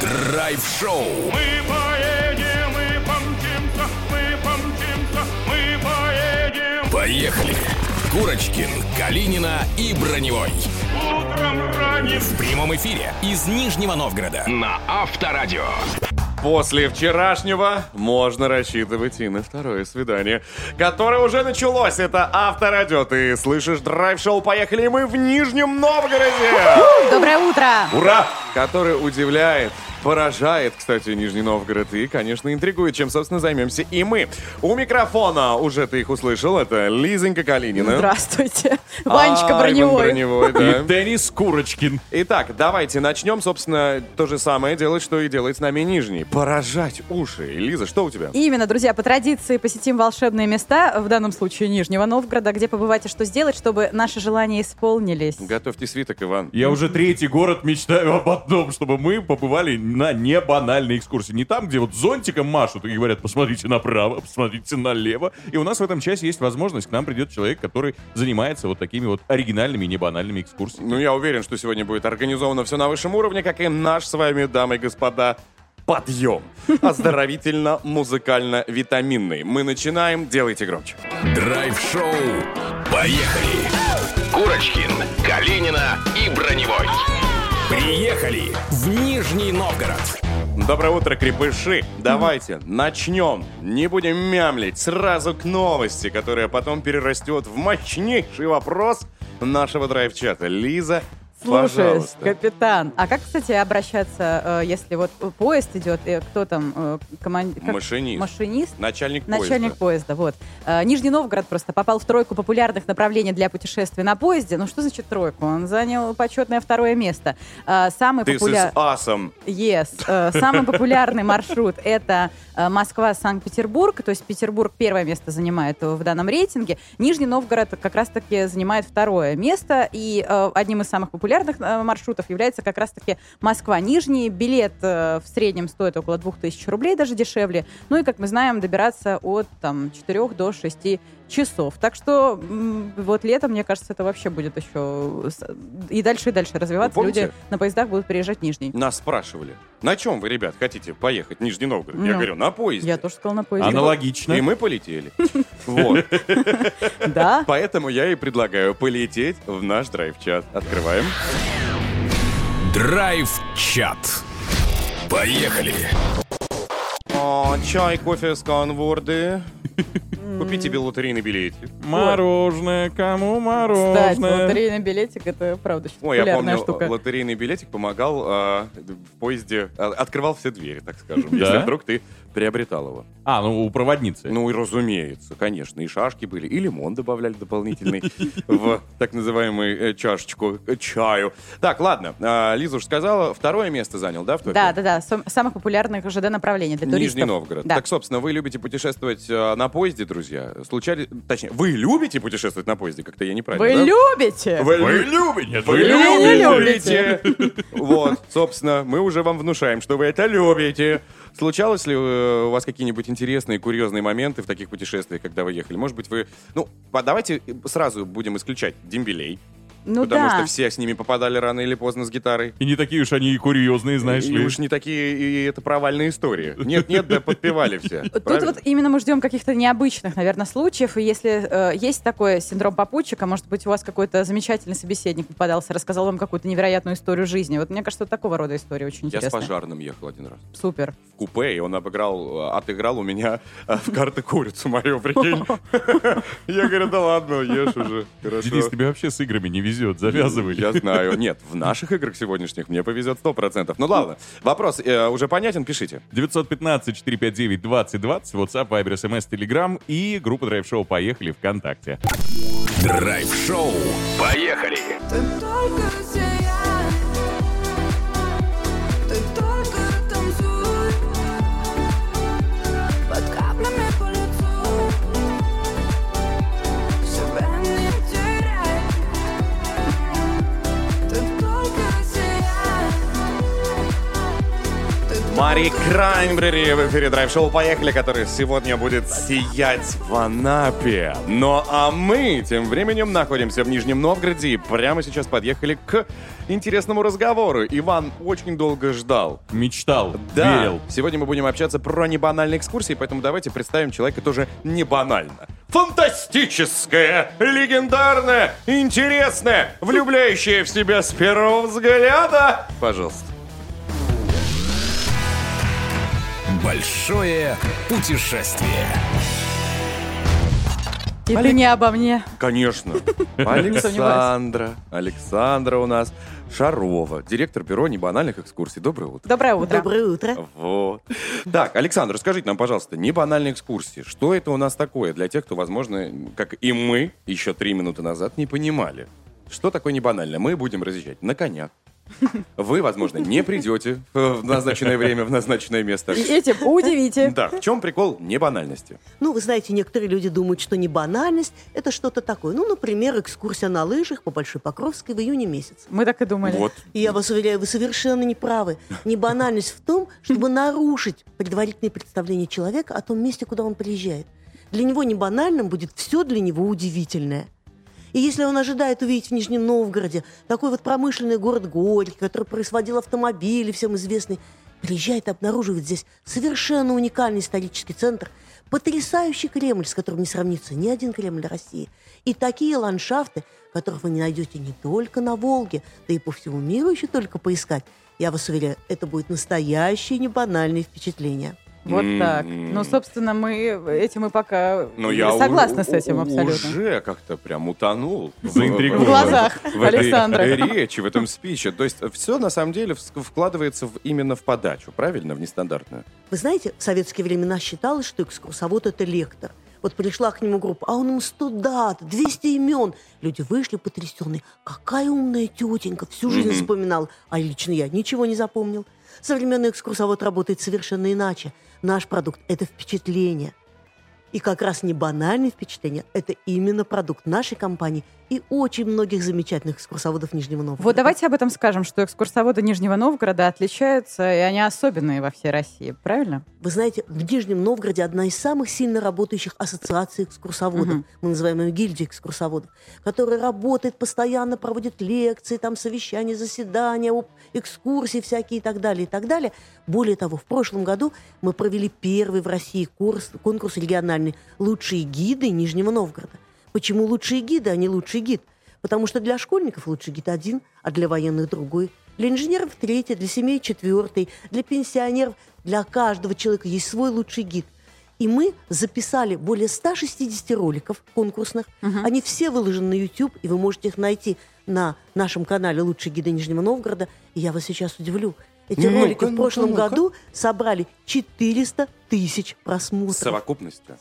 Драйв-шоу. Мы поедем, мы помчимся, мы помчимся, мы поедем. Поехали. Курочкин, Калинина и Броневой. Утром ранним В прямом эфире из Нижнего Новгорода. На Авторадио. После вчерашнего можно рассчитывать и на второе свидание, которое уже началось. Это Авторадио. Ты слышишь драйв-шоу «Поехали» мы в Нижнем Новгороде. Доброе утро! Ура! Который удивляет, поражает, кстати, Нижний Новгород и, конечно, интригует, чем, собственно, займемся и мы. У микрофона, уже ты их услышал, это Лизонька Калинина. Здравствуйте. Ванечка А, Броневой. Броневой, да. Денис Курочкин. Итак, давайте начнем, собственно, то же самое делать, что и делает с нами Нижний. Поражать уши. Лиза, что у тебя? Именно, друзья, по традиции посетим волшебные места, в данном случае Нижнего Новгорода, где побывать и что сделать, чтобы наши желания исполнились. Готовьте свиток, Иван. Я уже третий город мечтаю об одном, чтобы мы побывали на небанальной экскурсии. Не там, где вот зонтиком машут и говорят, посмотрите направо, посмотрите налево. И у нас в этом часе есть возможность, к нам придет человек, который занимается вот такими вот оригинальными небанальными экскурсиями. Ну, я уверен, что сегодня будет организовано все на высшем уровне, как и наш с вами, дамы и господа, подъем. Оздоровительно-музыкально-витаминный. Мы начинаем, делайте громче. Драйв-шоу. Поехали. Курочкин, Калинина и Броневой. Приехали в Нижний Новгород. Доброе утро, крепыши. Давайте начнем. Не будем мямлить. Сразу к новости, которая потом перерастет в мощнейший вопрос нашего драйв-чата. Лиза, Слушаюсь, пожалуйста. капитан. А как, кстати, обращаться, э, если вот поезд идет, и кто там? э, коман- как- Машинист. Машинист? Начальник, Начальник поезда. поезда, вот. Э, Нижний Новгород просто попал в тройку популярных направлений для путешествий на поезде. Ну что значит тройку? Он занял почетное второе место. Самый Ты популяр- с асом. Yes. Самый популярный маршрут это Москва-Санкт-Петербург. То есть Петербург первое место занимает в данном рейтинге. Нижний Новгород как раз-таки занимает второе место. И одним из самых популярных э, маршрутов является как раз-таки Москва-Нижний. Билет э, в среднем стоит около 2000 рублей, даже дешевле. Ну и, как мы знаем, добираться от там, 4 до 6 часов. Так что вот летом, мне кажется, это вообще будет еще и дальше и дальше развиваться. Люди на поездах будут приезжать в Нижний. Нас спрашивали, на чем вы, ребят, хотите поехать в Нижний Новгород? Я Ну, говорю, на поезде. Я тоже сказала на поезде. Аналогично. И мы полетели. Вот. Да? Поэтому я и предлагаю полететь в наш драйв-чат. Открываем. Драйв-чат. Поехали. Чай, кофе, сканворды. Купите себе лотерейный билетик. Мороженое, кому Кстати, мороженое? лотерейный билетик это правда очень Ой, я помню, штука. лотерейный билетик помогал а, в поезде, а, открывал все двери, так скажем, если Да? вдруг ты приобретал его. А, ну у проводницы. Ну и разумеется, конечно, и шашки были, и лимон добавляли дополнительный в так называемую э, чашечку э, чаю. Так, ладно, а, Лиза уж сказала, второе место занял, да, в? Да, да, да. сам- Самых популярных ЖД направлений для туристов. Нижний Новгород. Так, собственно, вы любите путешествовать э, на поезде, друзья? Случались, точнее, вы любите путешествовать на поезде? Как-то я неправильно, Вы да? любите? Вы, Вы лю- любите? вы не любите. Вот, собственно, мы уже вам внушаем, что вы это любите. Случалось ли э, у вас какие-нибудь интересные, курьезные моменты в таких путешествиях, когда вы ехали? Может быть, вы... Ну, давайте сразу будем исключать дембелей, Ну потому да. что все с ними попадали рано или поздно с гитарой. И не такие уж они и курьезные, знаешь и ли. уж не такие, и это провальные истории. Нет-нет, да подпевали все. Тут вот именно мы ждем каких-то необычных, наверное, случаев. И если э, есть такой синдром попутчика, может быть, у вас какой-то замечательный собеседник попадался, рассказал вам какую-то невероятную историю жизни. Вот мне кажется, такого рода история очень Я с интересная. пожарным ехал один раз. Супер. В купе, и он обыграл, э, отыграл у меня э, в карты курицу мою, прикинь. Я говорю, да ладно, ешь уже. Денис, тебе вообще с играми не везет, завязывай. Я знаю. Нет, в наших играх сегодняшних мне повезет 100%. Ну ладно, вопрос э, уже понятен, пишите. 915-459-2020, WhatsApp, Viber, SMS, Telegram и группа Драйв Шоу «Поехали» ВКонтакте. Драйв-шоу. Поехали. Ты только Мари Краймбрери в эфире драйв-шоу «Поехали», который сегодня будет сиять в Анапе. Ну а мы тем временем находимся в Нижнем Новгороде и прямо сейчас подъехали к интересному разговору. Иван очень долго ждал. Мечтал, Да, верил. сегодня мы будем общаться про небанальные экскурсии, поэтому давайте представим человека тоже не банально. Фантастическое, легендарное, интересное, влюбляющее в себя с первого взгляда. Пожалуйста. Большое путешествие. И ты не обо мне. Конечно. Александра. Александра у нас. Шарова, директор бюро небанальных экскурсий. Доброе утро. Доброе утро. Доброе утро. Вот. Так, Александр, расскажите нам, пожалуйста, небанальные экскурсии. Что это у нас такое для тех, кто, возможно, как и мы еще три минуты назад не понимали? Что такое небанально? Мы будем разъезжать на конях. Вы, возможно, не придете в назначенное время, в назначенное место. И этим удивите. Да, в чем прикол небанальности? Ну, вы знаете, некоторые люди думают, что не банальность – это что-то такое. Ну, например, экскурсия на лыжах по Большой Покровской в июне месяце. Мы так и думали. Вот. И я вас уверяю, вы совершенно не правы. Не банальность в том, чтобы нарушить предварительные представления человека о том месте, куда он приезжает. Для него не банальным будет все для него удивительное. И если он ожидает увидеть в Нижнем Новгороде такой вот промышленный город Горький, который производил автомобили, всем известный, приезжает и обнаруживает здесь совершенно уникальный исторический центр, потрясающий Кремль, с которым не сравнится ни один Кремль России, и такие ландшафты, которых вы не найдете не только на Волге, да и по всему миру еще только поискать. Я вас уверяю, это будет настоящее небанальное впечатление. Вот так. М. Ну, собственно, мы этим и пока Но я согласны у- с этим абсолютно. Уже как-то прям утонул. Заинтригован. В глазах в этой Александра. речи, в этом спиче. То есть все на самом деле вкладывается в- именно в подачу, правильно? В нестандартную. Вы знаете, в советские времена считалось, что экскурсовод – это лектор. Вот пришла к нему группа, а он им 100 дат, 200 имен. Люди вышли потрясенные. Какая умная тетенька, всю жизнь Мгм. вспоминал. А лично я ничего не запомнил. Современный экскурсовод работает совершенно иначе. Наш продукт – это впечатление. И как раз не банальные впечатления, это именно продукт нашей компании и очень многих замечательных экскурсоводов Нижнего Новгорода. Вот давайте об этом скажем, что экскурсоводы Нижнего Новгорода отличаются, и они особенные во всей России, правильно? Вы знаете, в Нижнем Новгороде одна из самых сильно работающих ассоциаций экскурсоводов, Мгм. мы называем ее гильдия экскурсоводов, которая работает постоянно, проводит лекции, там совещания, заседания, экскурсии всякие и так далее, и так далее. Более того, в прошлом году мы провели первый в России курс, конкурс региональный «Лучшие гиды Нижнего Новгорода». Почему лучшие гиды, а не лучший гид? Потому что для школьников лучший гид один, а для военных другой. Для инженеров третий, для семей четвертый, для пенсионеров, для каждого человека есть свой лучший гид. И мы записали более 160 роликов конкурсных. Они все выложены на YouTube, и вы можете их найти на нашем канале «Лучшие гиды Нижнего Новгорода». И я вас сейчас удивлю. Эти Ну-ка, ролики в ну-ка, прошлом ну-ка. году собрали 400 тысяч просмотров. С совокупностью.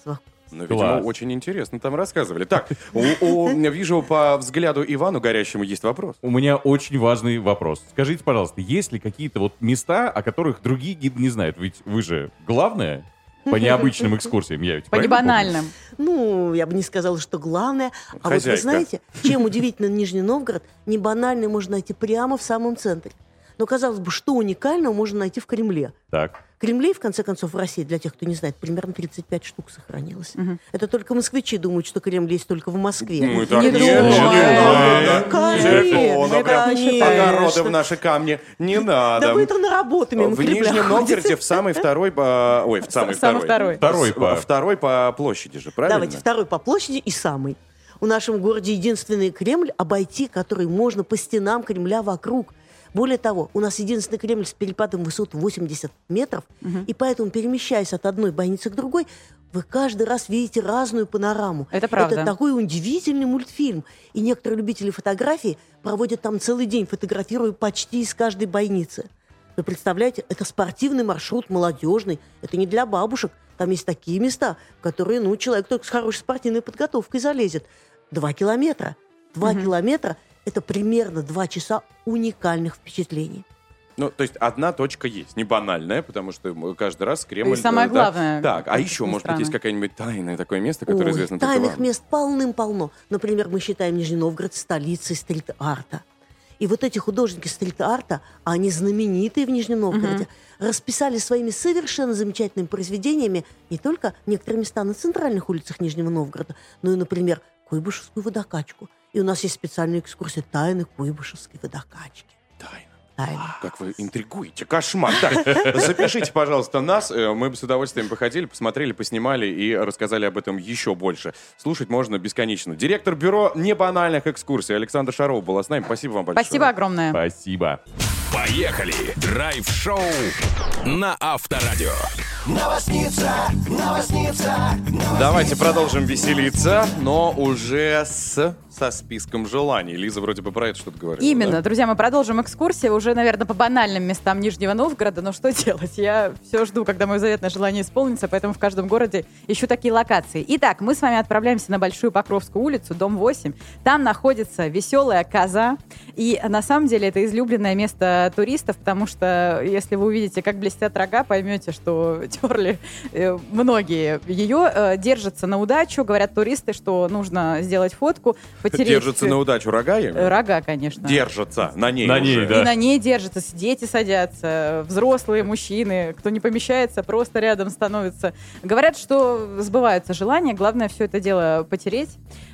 Ну, видимо, Класс. очень интересно там рассказывали. Так, у- у- вижу по взгляду Ивану горящему есть вопрос. У меня очень важный вопрос. Скажите, пожалуйста, есть ли какие-то вот места, о которых другие гиды не знают? Ведь вы же главное по необычным экскурсиям. Я ведь По небанальным. Ну, я бы не сказала, что главное. А вот Хозяйка. вы знаете, чем удивительно Нижний Новгород, не банальный можно найти прямо в самом центре. Но, казалось бы, что уникального можно найти в Кремле? Так. Кремлей, в конце концов, в России, для тех, кто не знает, примерно 35 штук сохранилось. Это только москвичи думают, что Кремль есть только в Москве. Мы так Не думаем. Конечно, конечно. огороды в наши камни. Не надо. Да вы это на работу мимо В Нижнем. Новгороде в самый второй по... Ой, в самый второй. второй. По- Второй по площади же, правильно? Давайте второй по площади и самый. У нашем городе единственный Кремль, обойти который можно по стенам Кремля вокруг. Более того, у нас единственный Кремль с перепадом высот 80 метров, и поэтому, перемещаясь от одной бойницы к другой, вы каждый раз видите разную панораму. Это правда. Это такой удивительный мультфильм. И некоторые любители фотографий проводят там целый день, фотографируя почти из каждой бойницы. Вы представляете, это спортивный маршрут, молодежный. Это не для бабушек. Там есть такие места, в которые, ну, человек только с хорошей спортивной подготовкой залезет. Два километра. Два километра – это примерно два часа уникальных впечатлений. Ну, то есть одна точка есть, не банальная, потому что каждый раз Кремль... И самое да, главное, Так, а еще, может быть, странно. есть какое-нибудь тайное такое место, которое Ой, известно только тайных вам? мест полным-полно. Например, мы считаем Нижний Новгород столицей стрит-арта. И вот эти художники стрит-арта, они знаменитые в Нижнем Новгороде, расписали своими совершенно замечательными произведениями не только некоторые места на центральных улицах Нижнего Новгорода, но и, например, Куйбышевскую водокачку. И у нас есть специальная экскурсия тайны Куйбышевской водокачки. Тайна. Тайна. Как вы интригуете, кошмар. Так, запишите, пожалуйста, нас. Э, Мы бы с удовольствием походили, посмотрели, поснимали и рассказали об этом еще больше. Слушать можно бесконечно. Директор бюро небанальных экскурсий Александр Шаров была с нами. Спасибо вам большое. Спасибо огромное. Спасибо. Поехали! Драйв-шоу на Авторадио. Давайте продолжим веселиться, но уже с, со списком желаний. Лиза вроде бы про это что-то говорила. Именно, да? друзья, мы продолжим экскурсию уже, наверное, по банальным местам Нижнего Новгорода, но что делать? Я все жду, когда мое заветное желание исполнится, поэтому в каждом городе ищу такие локации. Итак, мы с вами отправляемся на Большую Покровскую улицу, дом 8. Там находится веселая коза, и на самом деле это излюбленное место туристов, потому что если вы увидите, как блестят рога, поймете, что терли э, многие. Ее э, держатся на удачу, говорят туристы, что нужно сделать фотку, потереть... Держится на удачу рога, я Рога, конечно. Держатся на ней На уже. ней, да. И на ней держатся, дети садятся, взрослые, мужчины, кто не помещается, просто рядом становится. Говорят, что сбываются желания, главное все это дело потереть.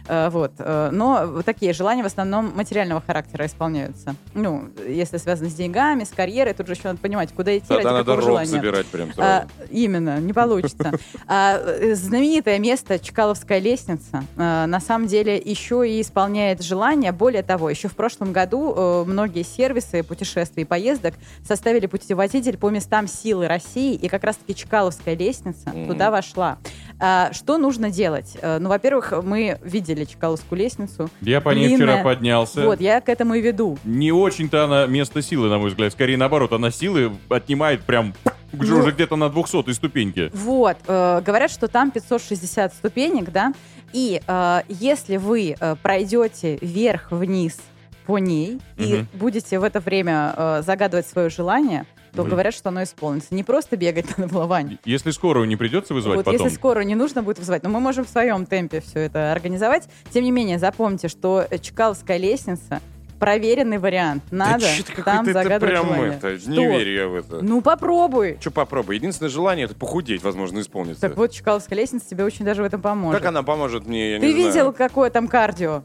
Э, Вот. Э, Но такие желания в основном материального характера исполняются. Ну, если связано с деньгами, с карьерой, тут же еще надо понимать, куда идти ради Тогда надо какого желания. собирать прям А, именно, не получится. А, э, знаменитое место Чкаловская лестница э, на самом деле еще и исполняет желания. Более того, еще в прошлом году многие сервисы путешествий и поездок составили путеводитель по местам силы России, и как раз-таки Чкаловская лестница Мгм. туда вошла. А, что нужно делать? Э, Ну, во-первых, мы видели Чкаловскую лестницу. Я по ней Длинная. вчера поднялся. Вот, я к этому и веду. Не очень-то она место силы, на мой взгляд. Скорее наоборот, она силы отнимает прям уже, Ну. уже где-то на 200 ступеньке. Вот, э, говорят, что там 560 ступенек, да, и э, если вы э, пройдете вверх-вниз по ней и Мгм. будете в это время э, загадывать свое желание, то Вы- говорят, что оно исполнится. Не просто бегать на наплывание. Если скорую не придется вызывать Вот, потом. если скоро не нужно будет вызывать, но мы можем в своем темпе все это организовать. Тем не менее, запомните, что Чкаловская лестница проверенный вариант. Надо да ты там какой-то это загадывать прям желание. это, Что? не верю я в это. Ну попробуй. Что попробуй? Единственное желание это похудеть, возможно, исполнится. Так вот, Чкаловская лестница тебе очень даже в этом поможет. Как она поможет мне, я Ты не видел, знаю. какое там кардио?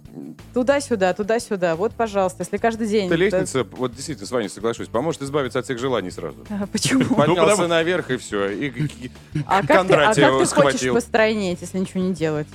Туда-сюда, туда-сюда. Вот, пожалуйста, если каждый день... Эта да- лестница, вот действительно, с вами соглашусь, поможет избавиться от всех желаний сразу. А, Почему? Поднялся потому- наверх и все. И, А как ты, а как ты хочешь схватил. постройнеть, если ничего не делать?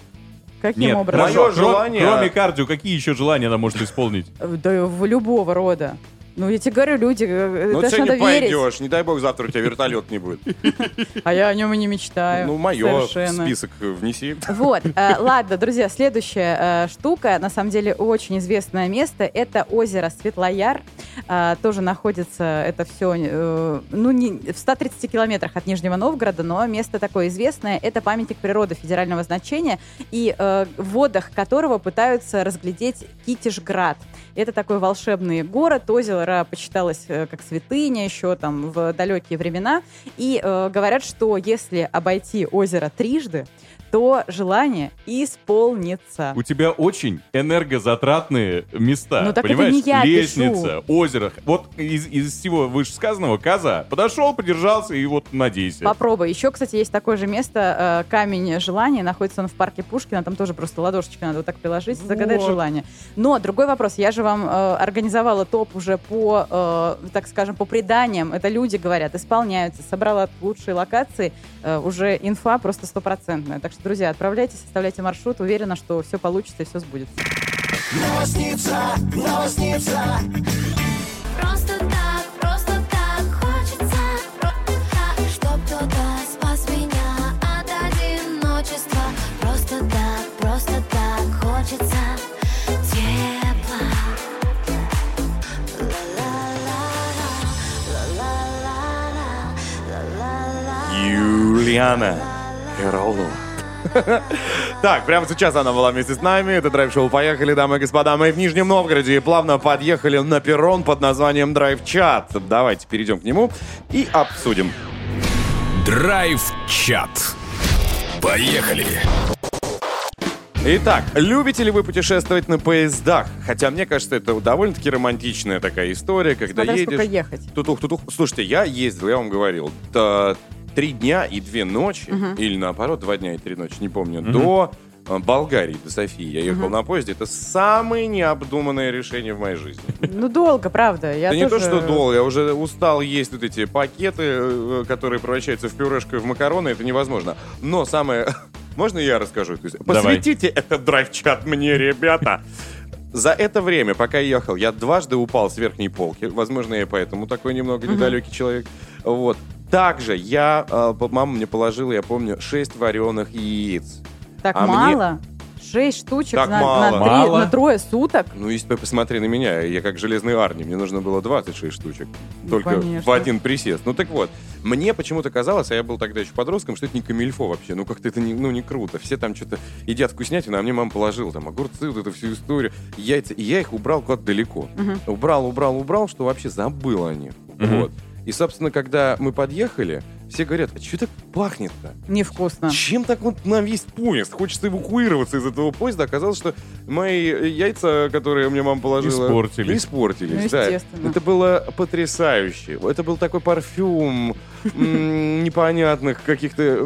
Каким Нет, образом? Кро- желание- Кроме кардио, какие еще желания она может исполнить? Да в любого рода. Ну, я тебе говорю, люди, э, Ну, даже надо верить. пойдешь. Не дай бог, завтра у тебя вертолет не будет. А я о нем и не мечтаю. Ну, мое список внеси. Вот, э, ладно, друзья, следующая э, штука, на самом деле очень известное место, это озеро Светлояр. Э, тоже находится это все, ну, не, в 130 километрах от Нижнего Новгорода, но место такое известное. Это памятник природы федерального значения, и э, в водах которого пытаются разглядеть Китежград. Это такой волшебный город, озеро почиталось э, как святыня еще там в далекие времена. И э, говорят, что если обойти озеро трижды, то желание исполнится. У тебя очень энергозатратные места. Ну, так это понимаешь? не я Лестница, озеро. Вот из, из всего вышесказанного коза. Подошел, придержался и вот надейся. Попробуй. Еще, кстати, есть такое же место, э, камень желания, находится он в парке Пушкина, там тоже просто ладошечки надо вот так приложить, загадать Вот. желание. Но другой вопрос, я же вам э, организовала топ уже по, э, так скажем, по преданиям, это люди говорят, исполняются, собрала лучшие локации, уже инфа просто стопроцентная. Так что, друзья, отправляйтесь, составляйте маршрут, уверена, что все получится и все сбудется. Просто Юлиана Херолу. Так, прямо сейчас она была вместе с нами. Это драйв-шоу «Поехали, дамы и господа». Мы в Нижнем Новгороде и плавно подъехали на перрон под названием «Драйв-чат». Давайте перейдем к нему и обсудим. Драйв-чат. Поехали! Итак, любите ли вы путешествовать на поездах? Хотя мне кажется, это довольно-таки романтичная такая история, когда Смотря сколько едешь... ехать. Тутух, тутух. Слушайте, я ездил, я вам говорил, та- три дня и две ночи, или наоборот, два дня и три ночи, не помню, до э, Болгарии, до Софии. Я ехал на поезде. Это самое необдуманное решение в моей жизни. Ну, долго, правда. Я Да не то, тоже- что долго, я уже устал есть вот эти пакеты, э, которые превращаются в пюрешку и в макароны, это невозможно. Но самое... Можно я расскажу? То есть, посвятите этот драйв-чат мне, ребята. За это время, пока я ехал, я дважды упал с верхней полки. Возможно, я поэтому такой немного недалекий человек. Вот. Также я, э, мама мне положила, я помню, 6 вареных яиц. Так а мне- мало? Шесть штучек Так на, мало. на три- Мало. на трое суток? Ну, если посмотри на меня, я как железный Арни, мне нужно было 26 штучек. Ну, Только конечно. в один присест. Ну, так вот, мне почему-то казалось, а я был тогда еще подростком, что это не камильфо вообще. Ну, как-то это не, ну, не круто. Все там что-то едят вкуснятину, а мне мама положила там огурцы, вот эту всю историю, яйца. И я их убрал куда-то далеко. Убрал, убрал, убрал, что вообще забыл о них. Мгм. Вот. И, собственно, когда мы подъехали, все говорят, а что так пахнет-то? Невкусно. Чем так вот нам весь поезд? Хочется эвакуироваться из этого поезда. Оказалось, что мои яйца, которые мне мама положила... Испортились. Испортились, Ну, да. естественно. Это было потрясающе. Это был такой парфюм непонятных каких-то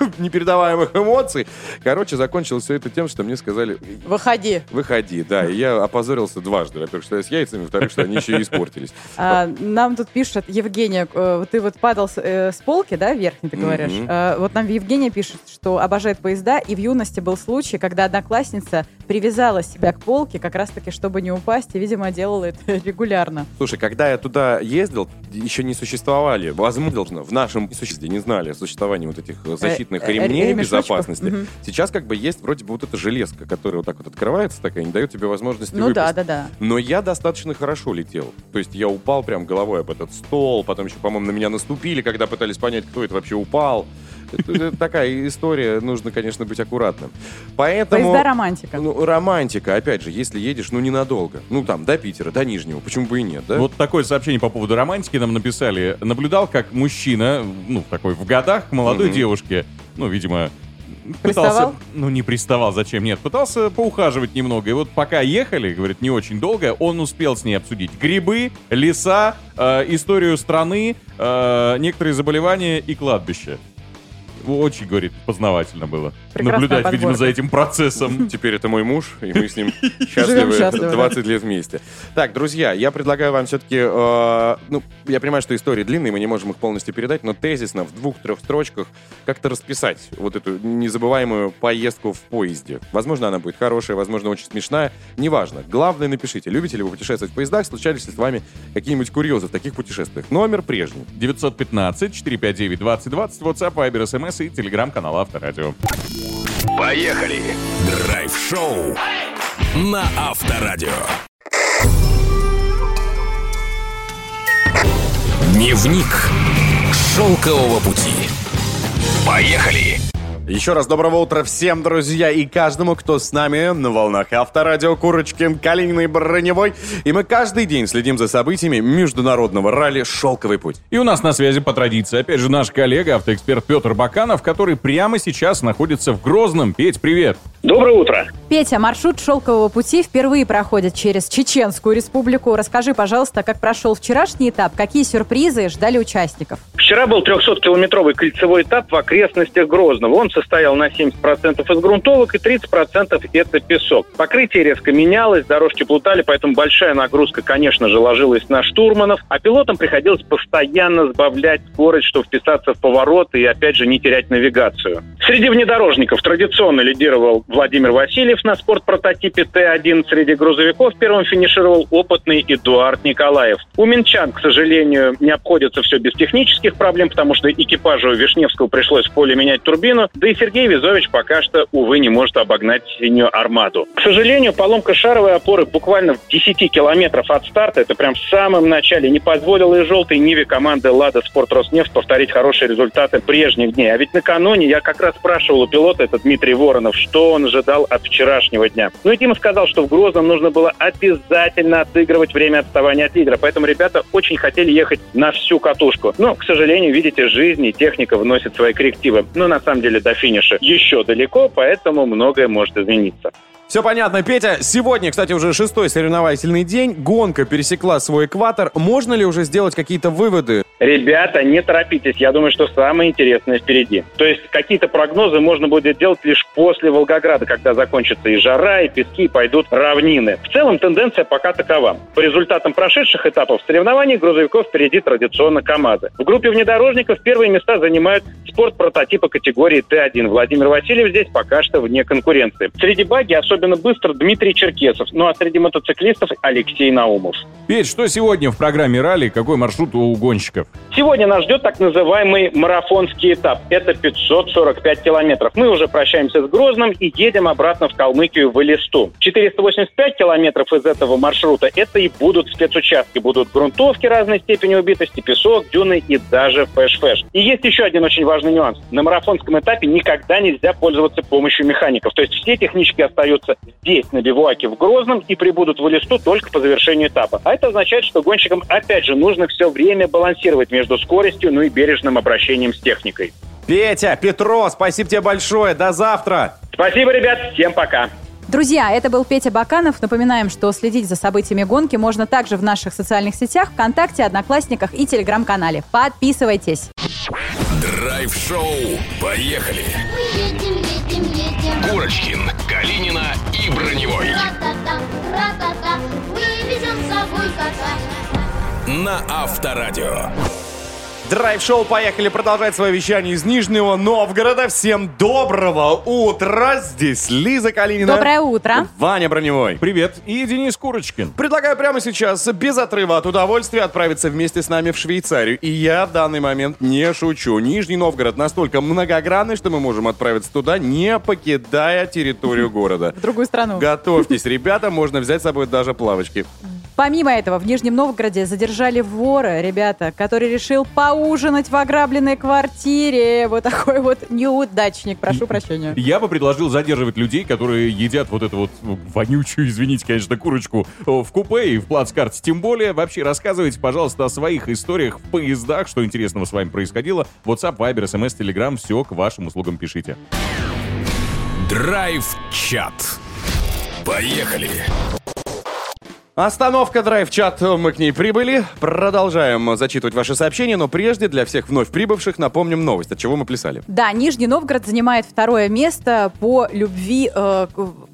непередаваемых эмоций. Короче, закончилось все это тем, что мне сказали, Выходи. выходи, да. И я опозорился дважды. Во-первых, что я с яйцами, во-вторых, что они еще и испортились. А, нам тут пишет Евгения, э, ты вот падал с, э, с полки, да, верхней, ты говоришь? Э, вот нам Евгения пишет, что обожает поезда, и в юности был случай, когда одноклассница привязала себя к полке как раз-таки, чтобы не упасть, и, видимо, делала это регулярно. Слушай, когда я туда ездил, еще не существовали, возможно, в нашем существе не знали о существовании вот этих э, защитных э, ремней безопасности. Сейчас как бы есть вроде бы вот эта железка, которая вот так вот открывается такая, не дает тебе возможности Ну да, да, да. Но я достаточно хорошо летел. То есть я упал прям головой об этот стол, потом еще, по-моему, на меня наступили, когда пытались понять, кто это вообще упал. Это, такая история, нужно, конечно, быть аккуратным. Поэтому... Поезда романтика. Ну, романтика, опять же, если едешь, ну, ненадолго. Ну, там, до Питера, до Нижнего, почему бы и нет, да? Вот такое сообщение по поводу романтики нам написали. Наблюдал, как мужчина, ну, такой в годах, к молодой девушке, ну, видимо, Приставал? пытался... Ну, не приставал, зачем? Нет, пытался поухаживать немного. И вот пока ехали, говорит, не очень долго, он успел с ней обсудить грибы, леса, э, историю страны, э, некоторые заболевания и кладбище. Очень, говорит, познавательно было. Наблюдать, видимо, за этим процессом. Теперь это мой муж, и мы с ним счастливы счастливо, да. 20 лет вместе. Так, друзья, я предлагаю вам все-таки... э, ну, я понимаю, что истории длинные, мы не можем их полностью передать, но тезисно в двух-трех строчках как-то расписать вот эту незабываемую поездку в поезде. Возможно, она будет хорошая, возможно, очень смешная. Неважно. Главное, напишите, любите ли вы путешествовать в поездах, случались ли с вами какие-нибудь курьезы в таких путешествиях. Номер прежний. 915-459-2020, WhatsApp, Viber, SMS и телеграм-канал Авторадио. Поехали! Драйв-шоу на Авторадио. Дневник шелкового пути. Поехали! Еще раз доброго утра всем, друзья, и каждому, кто с нами на волнах Авторадио Курочкин, Калинин и Броневой. И мы каждый день следим за событиями международного ралли «Шелковый путь». И у нас на связи по традиции, опять же, наш коллега, автоэксперт Петр Баканов, который прямо сейчас находится в Грозном. Петь, привет! Доброе утро. Петя, маршрут шелкового пути впервые проходит через Чеченскую республику. Расскажи, пожалуйста, как прошел вчерашний этап, какие сюрпризы ждали участников? Вчера был 300-километровый кольцевой этап в окрестностях Грозного. Он состоял на 70% из грунтовок и 30% это песок. Покрытие резко менялось, дорожки плутали, поэтому большая нагрузка, конечно же, ложилась на штурманов, а пилотам приходилось постоянно сбавлять скорость, чтобы вписаться в повороты и, опять же, не терять навигацию. Среди внедорожников традиционно лидировал Владимир Васильев на спорт-прототипе Т-1. Среди грузовиков первым финишировал опытный Эдуард Николаев. У минчан, к сожалению, не обходится все без технических проблем, потому что экипажу Вишневского пришлось в поле менять турбину, да и Сергей Визович пока что, увы, не может обогнать синюю армаду. К сожалению, поломка шаровой опоры буквально в 10 километров от старта, это прям в самом начале, не позволила и желтой Ниве команды «Лада Спорт Роснефть» повторить хорошие результаты прежних дней. А ведь накануне я как раз спрашивал у пилота, это Дмитрий Воронов, что он ожидал от вчерашнего дня. Ну и Дима сказал, что в Грозном нужно было обязательно отыгрывать время отставания от лидера, поэтому ребята очень хотели ехать на всю катушку. Но, к сожалению, видите, жизнь и техника вносят свои коррективы. Но на самом деле до финиша еще далеко, поэтому многое может измениться. Все понятно, Петя. Сегодня, кстати, уже шестой соревновательный день. Гонка пересекла свой экватор. Можно ли уже сделать какие-то выводы? Ребята, не торопитесь, я думаю, что самое интересное впереди. То есть какие-то прогнозы можно будет делать лишь после Волгограда, когда закончится и жара, и пески, и пойдут равнины. В целом тенденция пока такова. По результатам прошедших этапов соревнований грузовиков впереди традиционно КАМАЗы. В группе внедорожников первые места занимают спорт прототипа категории Т1. Владимир Васильев здесь пока что вне конкуренции. Среди баги особенно быстро Дмитрий Черкесов, ну а среди мотоциклистов Алексей Наумов. Петь, что сегодня в программе ралли? Какой маршрут у гонщиков? Сегодня нас ждет так называемый марафонский этап. Это 545 километров. Мы уже прощаемся с Грозным и едем обратно в Калмыкию в Элисту. 485 километров из этого маршрута это и будут спецучастки. Будут грунтовки разной степени убитости, песок, дюны и даже фэш-фэш. И есть еще один очень важный нюанс. На марафонском этапе никогда нельзя пользоваться помощью механиков. То есть все технички остаются здесь, на бивуаке в Грозном, и прибудут в Элисту только по завершению этапа. А это означает, что гонщикам опять же нужно все время балансировать между скоростью, ну и бережным обращением с техникой. Петя, Петро, спасибо тебе большое. До завтра. Спасибо, ребят, всем пока. Друзья, это был Петя Баканов. Напоминаем, что следить за событиями гонки можно также в наших социальных сетях, ВКонтакте, Одноклассниках и Телеграм-канале. Подписывайтесь. Драйв-шоу. Поехали. Мы едем. Курочкин, Калинина и Броневой. На Авторадио. Драйв-шоу «Поехали» продолжать свое вещание из Нижнего Новгорода. Всем доброго утра. Здесь Лиза Калинина. Доброе утро. Ваня Броневой. Привет. И Денис Курочкин. Предлагаю прямо сейчас, без отрыва от удовольствия, отправиться вместе с нами в Швейцарию. И я в данный момент не шучу. Нижний Новгород настолько многогранный, что мы можем отправиться туда, не покидая территорию города. В другую страну. Готовьтесь, ребята, можно взять с собой даже плавочки. Помимо этого, в Нижнем Новгороде задержали вора, ребята, который решил поужинать в ограбленной квартире. Вот такой вот неудачник, прошу прощения. Я бы предложил задерживать людей, которые едят вот эту вот вонючую, извините, конечно, курочку э, в купе и в плацкарте. Тем более, вообще рассказывайте, пожалуйста, о своих историях в поездах, что интересного с вами происходило. WhatsApp, Viber, SMS, Telegram, все к вашим услугам пишите. Драйв-чат. Поехали. Остановка драйв-чат, мы к ней прибыли. Продолжаем зачитывать ваши сообщения, но прежде для всех вновь прибывших напомним новость, от чего мы плясали. Да, Нижний Новгород занимает второе место по любви э,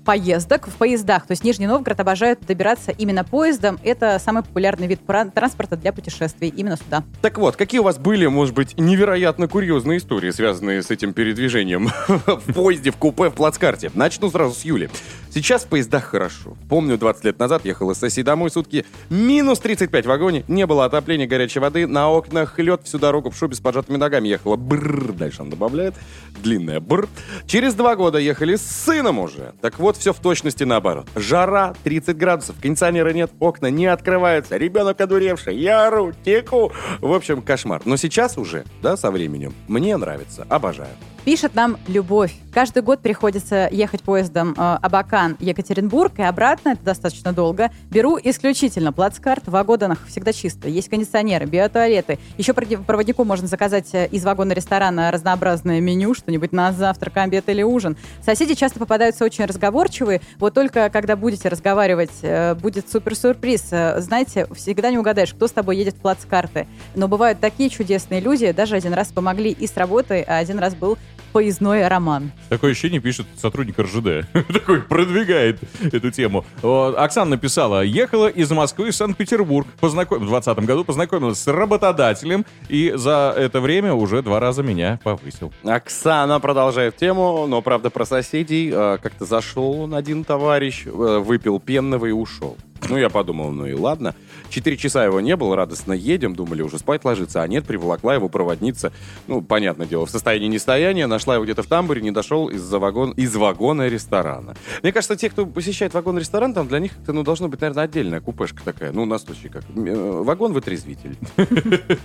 поездок в поездах. То есть Нижний Новгород обожают добираться именно поездом. Это самый популярный вид транспорта для путешествий именно сюда. Так вот, какие у вас были, может быть, невероятно курьезные истории, связанные с этим передвижением в поезде, в купе, в плацкарте? Начну сразу с Юли. Сейчас в поездах хорошо. Помню, 20 лет назад ехал из сессии домой сутки. Минус 35 в вагоне, не было отопления, горячей воды, на окнах лед всю дорогу в шубе с поджатыми ногами ехала. Бррр, дальше он добавляет. Длинная бррр. Через два года ехали с сыном уже. Так вот, все в точности наоборот. Жара, 30 градусов, кондиционера нет, окна не открываются, ребенок одуревший, я ору, теку. В общем, кошмар. Но сейчас уже, да, со временем, мне нравится, обожаю. Пишет нам Любовь. Каждый год приходится ехать поездом э, Абакан, Екатеринбург и обратно. Это достаточно долго. Беру исключительно плацкарт. В вагонах всегда чисто. Есть кондиционеры, биотуалеты. Еще проводнику можно заказать э, из вагона ресторана разнообразное меню, что-нибудь на завтрак, обед или ужин. Соседи часто попадаются очень разговорчивые. Вот только когда будете разговаривать, э, будет супер-сюрприз. Э, Знаете, всегда не угадаешь, кто с тобой едет в плацкарты. Но бывают такие чудесные люди. Даже один раз помогли и с работой, а один раз был поездной роман. Такое ощущение пишет сотрудник РЖД. Такой продвигает эту тему. Оксана написала, ехала из Москвы в Санкт-Петербург. Познаком... В 2020 году познакомилась с работодателем и за это время уже два раза меня повысил. Оксана продолжает тему, но, правда, про соседей. Э, Как-то зашел он один товарищ, э, выпил пенного и ушел. Ну, я подумал, ну и ладно. Четыре часа его не было, радостно едем, думали уже спать ложиться, а нет, приволокла его проводница, ну, понятное дело, в состоянии нестояния, нашла его где-то в тамбуре, не дошел из-за вагон, из вагона ресторана. Мне кажется, те, кто посещает вагон-ресторан, там для них это, ну, должно быть, наверное, отдельная купешка такая, ну, на случай как. Э, Вагон-вытрезвитель.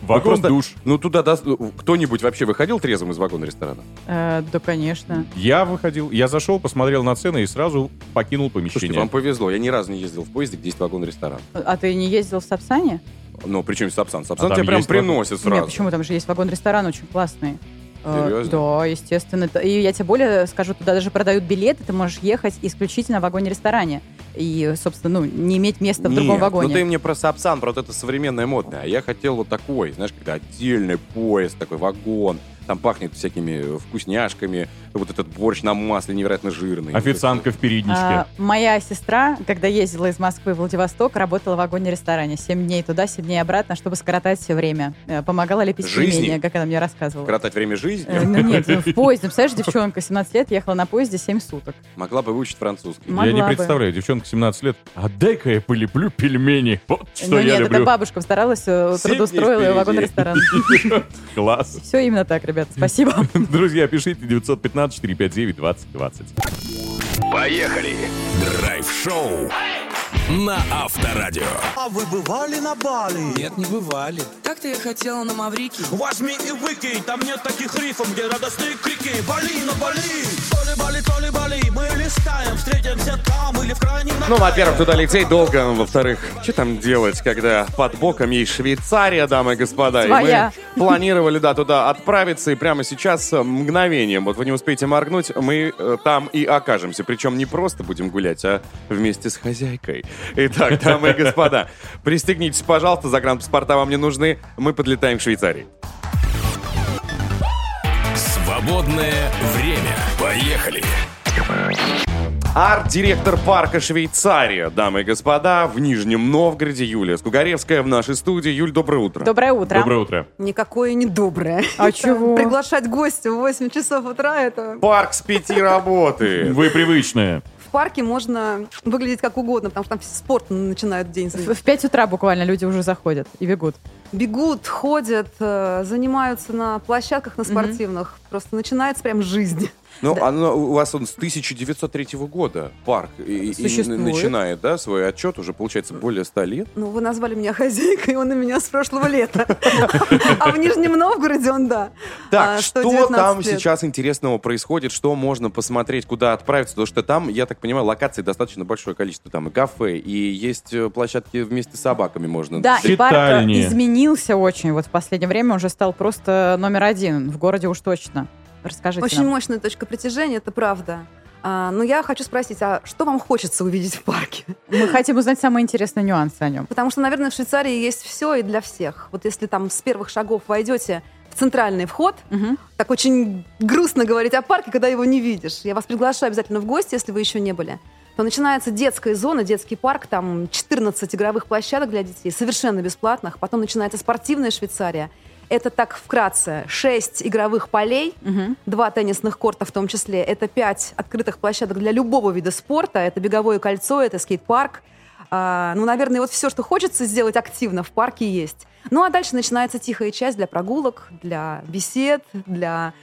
Вагон Просто- душ. Ну, туда да, кто-нибудь вообще выходил трезвым из вагона-ресторана? Э, да, конечно. Я выходил, я зашел, посмотрел на цены и сразу покинул Слушайте, помещение. вам повезло. Я ни разу не ездил в поезде, где есть вагон-ресторан. А ты не ездил в Сапсане? Ну, причем Сапсан? Сапсан А тебе прям вагон? приносит сразу. Нет, почему? Там же есть вагон-ресторан очень классный. Э, Серьезно? Да, естественно. И я тебе более скажу, туда даже продают билеты, ты можешь ехать исключительно в вагоне-ресторане. И, собственно, ну, не иметь места в другом Нет, вагоне. ну ты мне про Сапсан, про вот это современное модное. А я хотел вот такой, знаешь, когда отдельный поезд, такой вагон. Там пахнет всякими вкусняшками. Вот этот борщ на масле невероятно жирный. Официантка в передничке. А, моя сестра, когда ездила из Москвы в Владивосток, работала в вагоне-ресторане. Семь дней туда, семь дней обратно, чтобы скоротать все время. Э, Помогала лепить Жизни? пельмени, как она мне рассказывала. Коротать время жизни. Э, Ну нет, ну, в поезде. Представляешь, девчонка, 17 лет, ехала на поезде 7 суток. Могла бы выучить французский. Могла я не бы. представляю, девчонка 17 лет. А дай-ка я полеплю пельмени. Вот что ну я нет, люблю. это бабушка старалась, э, трудоустроила ее вагон-ресторан. Класс. Все именно так, ребят, спасибо. Друзья, пишите 915-459-2020. Поехали! Драйв-шоу на Авторадио. А вы бывали на Бали? Нет, не бывали. Так-то я хотела на Маврикий. Возьми и выкинь, там нет таких рифов, где радостные крики. Бали на Бали, то ли Бали, то ли Бали. Мы листаем, встретимся там или в крайнем Ну, во-первых, туда лететь долго, во-вторых, что там делать, когда под боком есть Швейцария, дамы и господа. И Своя. мы планировали, да, туда отправиться, и прямо сейчас, э, мгновением, вот вы не успеете моргнуть, мы э, там и окажемся. Причем не просто будем гулять, а вместе с хозяйкой. Итак, дамы и господа, пристегнитесь, пожалуйста, загранпаспорта вам не нужны, мы подлетаем к Швейцарии. Свободное время. Поехали! Арт-директор парка Швейцария, дамы и господа, в Нижнем Новгороде, Юлия Скугаревская в нашей студии. Юль, доброе утро. Доброе утро. Доброе утро. Никакое не доброе. А чего? Приглашать гостя в 8 часов утра, это... Парк с пяти работы. Вы привычные. В парке можно выглядеть как угодно, потому что там спорт начинают день В заниматься. в 5 утра буквально люди уже заходят и бегут. Бегут, ходят, э, занимаются на площадках на спортивных. Просто начинается прям жизнь. Ну, оно, у вас он с 1903 года парк и, и начинает, да, свой отчет уже, получается, более 100 лет. Ну, вы назвали меня хозяйкой, он у меня с прошлого лета. А в Нижнем Новгороде он, да. Так, А, что 119 там сейчас интересного происходит, что можно посмотреть, куда отправиться, потому что там, я так понимаю, локаций достаточно большое количество, там и кафе, и есть э, площадки вместе с собаками можно. Да, и парк э, изменился очень. Вот в последнее время уже стал просто номер один. В городе уж точно. Расскажите Очень нам. мощная точка притяжения, это правда. А, но я хочу спросить, а что вам хочется увидеть в парке? Мы хотим узнать самые интересные нюансы о нем. Потому что, наверное, в Швейцарии есть все и для всех. Вот если там с первых шагов войдете в центральный вход, Мгм. так очень грустно говорить о парке, когда его не видишь. Я вас приглашаю обязательно в гости, если вы еще не были. То начинается детская зона, детский парк, там 14 игровых площадок для детей, совершенно бесплатных. Потом начинается спортивная Швейцария. Это так вкратце. Шесть игровых полей, Мгм. два теннисных корта в том числе. Это пять открытых площадок для любого вида спорта. Это беговое кольцо, это скейт-парк. А, ну, наверное, вот все, что хочется сделать активно в парке, есть. Ну, а дальше начинается тихая часть для прогулок, для бесед, для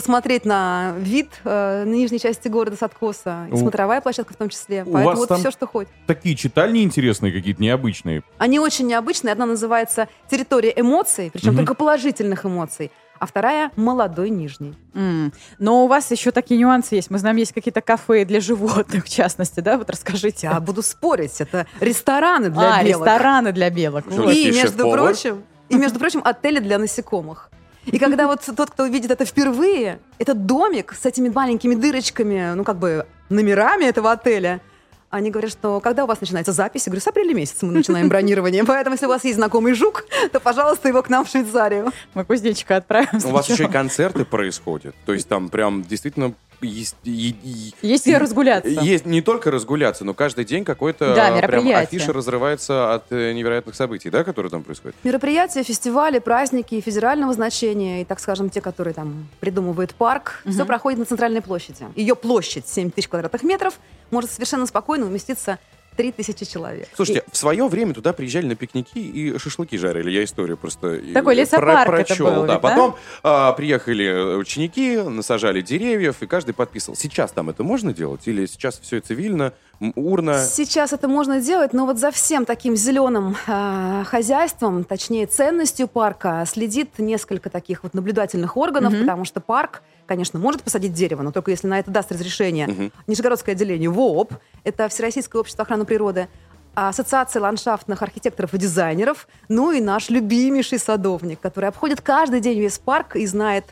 посмотреть на вид э, на нижней части города с откоса. И У- смотровая площадка в том числе. у Поэтому вас вот там- все, что хочешь. Такие читальни интересные, какие-то необычные. Они очень необычные. Одна называется «Территория эмоций», причем Мгм. только положительных эмоций. А вторая «Молодой Нижний». М. Но у вас еще такие нюансы есть. Мы знаем, есть какие-то кафе для животных, в частности, да? Вот расскажите. Я буду спорить, это рестораны для а, белок. рестораны для белок. Вот. И, между прочим, и, между прочим, отели для насекомых. И когда вот тот, кто видит это впервые, этот домик с этими маленькими дырочками, ну, как бы номерами этого отеля, они говорят, что когда у вас начинается запись? Я говорю, с апреля месяца мы начинаем бронирование. Поэтому, если у вас есть знакомый жук, то, пожалуйста, его к нам в Швейцарию. Мы кузнечика отправим. У вас еще и концерты происходят. То есть там прям действительно есть... Есть где разгуляться. Есть не только разгуляться, но каждый день какой-то Да, прям мероприятие. афиша разрывается от э, невероятных событий, да, которые там происходят? Мероприятия, фестивали, праздники федерального значения и, так скажем, те, которые там придумывает парк, все проходит на центральной площади. Ее площадь 7 тысяч квадратных метров может совершенно спокойно уместиться 3000 человек. Слушайте, в свое время туда приезжали на пикники и шашлыки жарили. Я историю просто и- Такой про- лесопарк это прочел, был, да. ведь, да? Потом а, приехали ученики, насажали деревьев, и каждый подписывал. Сейчас там это можно делать? Или сейчас все цивильно, урна? Сейчас это можно делать, но вот за всем таким зеленым э, хозяйством, точнее ценностью парка, следит несколько таких вот наблюдательных органов, Мгм. потому что парк, конечно, может посадить дерево, но только если на это даст разрешение Мгм. Нижегородское отделение ВООП, это Всероссийское общество охраны природы, Ассоциация ландшафтных архитекторов и дизайнеров, ну и наш любимейший садовник, который обходит каждый день весь парк и знает,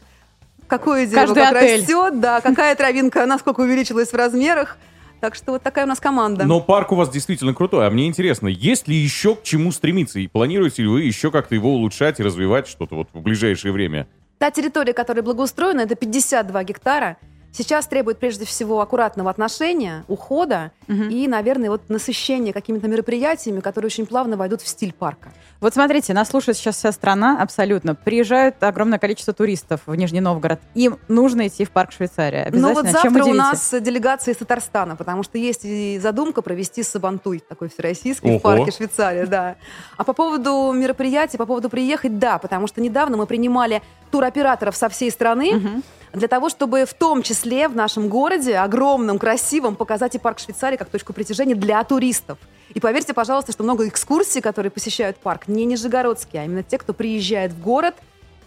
какое дерево Каждый как отель. растет, да, какая травинка, насколько увеличилась в размерах. Так что вот такая у нас команда. Но парк у вас действительно крутой. А мне интересно, есть ли еще к чему стремиться? И планируете ли вы еще как-то его улучшать и развивать что-то вот в ближайшее время? Та территория, которая благоустроена, это 52 гектара. Сейчас требует прежде всего аккуратного отношения, ухода и, наверное, вот насыщения какими-то мероприятиями, которые очень плавно войдут в стиль парка. Вот смотрите, нас слушает сейчас вся страна абсолютно. Приезжает огромное количество туристов в Нижний Новгород. Им нужно идти в парк Швейцария. Но Обязательно. вот Чем завтра у нас делегация из Татарстана, потому что есть и задумка провести Сабантуй, такой всероссийский Ого. в парке Швейцария, да. А по поводу мероприятий, по поводу приехать, да, потому что недавно мы принимали туроператоров со всей страны для того, чтобы в том числе в нашем городе, огромном, красивом, показать и парк Швейцарии как точку притяжения для туристов. И поверьте, пожалуйста, что много экскурсий, которые посещают парк, не нижегородские, а именно те, кто приезжает в город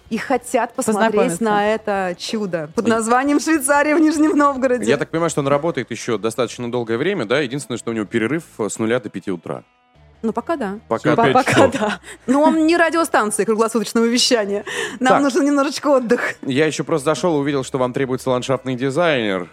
и хотят посмотреть на это чудо под названием Швейцария в Нижнем Новгороде. Я так понимаю, что он работает еще достаточно долгое время, да? Единственное, что у него перерыв с нуля до пяти утра. Ну, пока да. Пока пять Пока часов. да. Но он не радиостанция круглосуточного вещания. Нам Так. нужен немножечко отдых. Я еще просто зашел и увидел, что вам требуется ландшафтный дизайнер.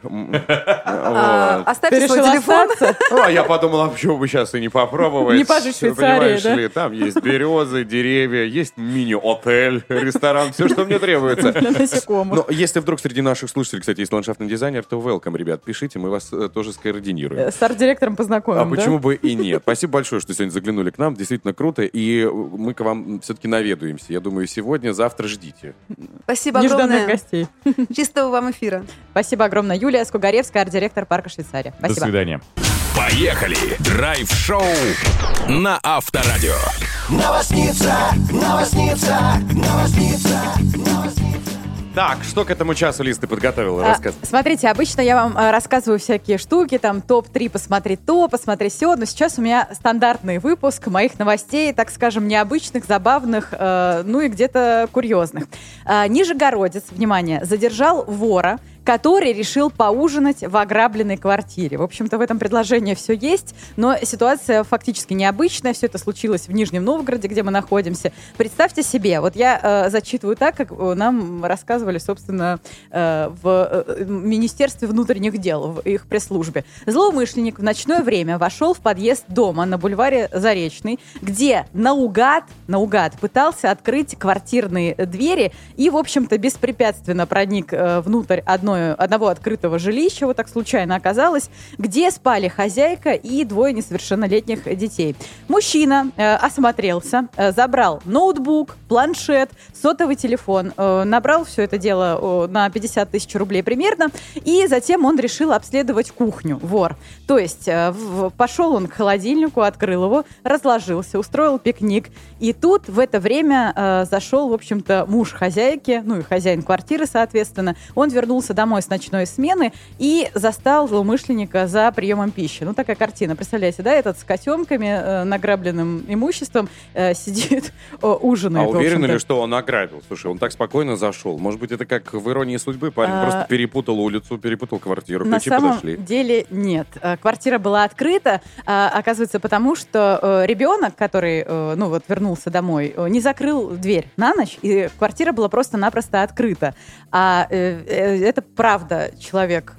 А, оставьте свой телефон. Ну, а я подумал, а почему бы сейчас и не попробовать? Не пожить в Швейцарии, понимаешь да? ли, там есть березы, деревья, есть мини-отель, ресторан, все, что мне требуется. Для насекомых. Но если вдруг среди наших слушателей, кстати, есть ландшафтный дизайнер, то welcome, ребят, пишите, мы вас э, тоже скоординируем. Э, С арт-директором познакомим, А почему бы и нет? Спасибо большое, что сегодня заглянули к нам. Действительно круто. И мы к вам все-таки наведуемся. Я думаю, сегодня, завтра ждите. Спасибо Нежданных огромное. гостей. Чистого вам эфира. Спасибо огромное. Юлия Скугаревская, арт-директор парка Швейцария. До Спасибо. свидания. Поехали! Драйв-шоу на Авторадио. Так, что к этому часу, Лиз, ты подготовила? А, Рассказывай. Смотрите, обычно я вам а, рассказываю всякие штуки, там топ-3 посмотреть то, посмотреть все, но сейчас у меня стандартный выпуск моих новостей, так скажем, необычных, забавных, э, ну и где-то курьезных. А, Нижегородец, внимание, задержал вора, который решил поужинать в ограбленной квартире. В общем-то, в этом предложении все есть, но ситуация фактически необычная. Все это случилось в Нижнем Новгороде, где мы находимся. Представьте себе, вот я э, зачитываю так, как э, нам рассказывали, собственно, э, в э, Министерстве внутренних дел, в их пресс-службе. Злоумышленник в ночное время вошел в подъезд дома на бульваре Заречный, где наугад, наугад пытался открыть квартирные двери и, в общем-то, беспрепятственно проник э, внутрь одной, одного открытого жилища, вот так случайно оказалось, где спали хозяйка и двое несовершеннолетних детей. Мужчина э, осмотрелся, э, забрал ноутбук, планшет, сотовый телефон, э, набрал все это дело э, на 50 тысяч рублей примерно, и затем он решил обследовать кухню, вор. То есть э, в- пошел он к холодильнику, открыл его, разложился, устроил пикник, и тут в это время э, зашел, в общем-то, муж хозяйки, ну и хозяин квартиры, соответственно. Он вернулся домой с ночной смены и застал злоумышленника за приемом пищи. Ну, такая картина. Представляете, да, этот с котенками, э, награбленным имуществом, э, сидит, э, ужинает. А уверены ли, что он ограбил? Слушай, он так спокойно зашел. Может быть, это как в иронии судьбы. Парень А, просто перепутал улицу, перепутал квартиру, На ключи самом подошли. деле нет. Э, Квартира была открыта, а, оказывается, потому что э, ребенок, который, э, ну вот, вернулся домой, э, не закрыл дверь на ночь, и квартира была просто-напросто открыта. А э, э, это правда человек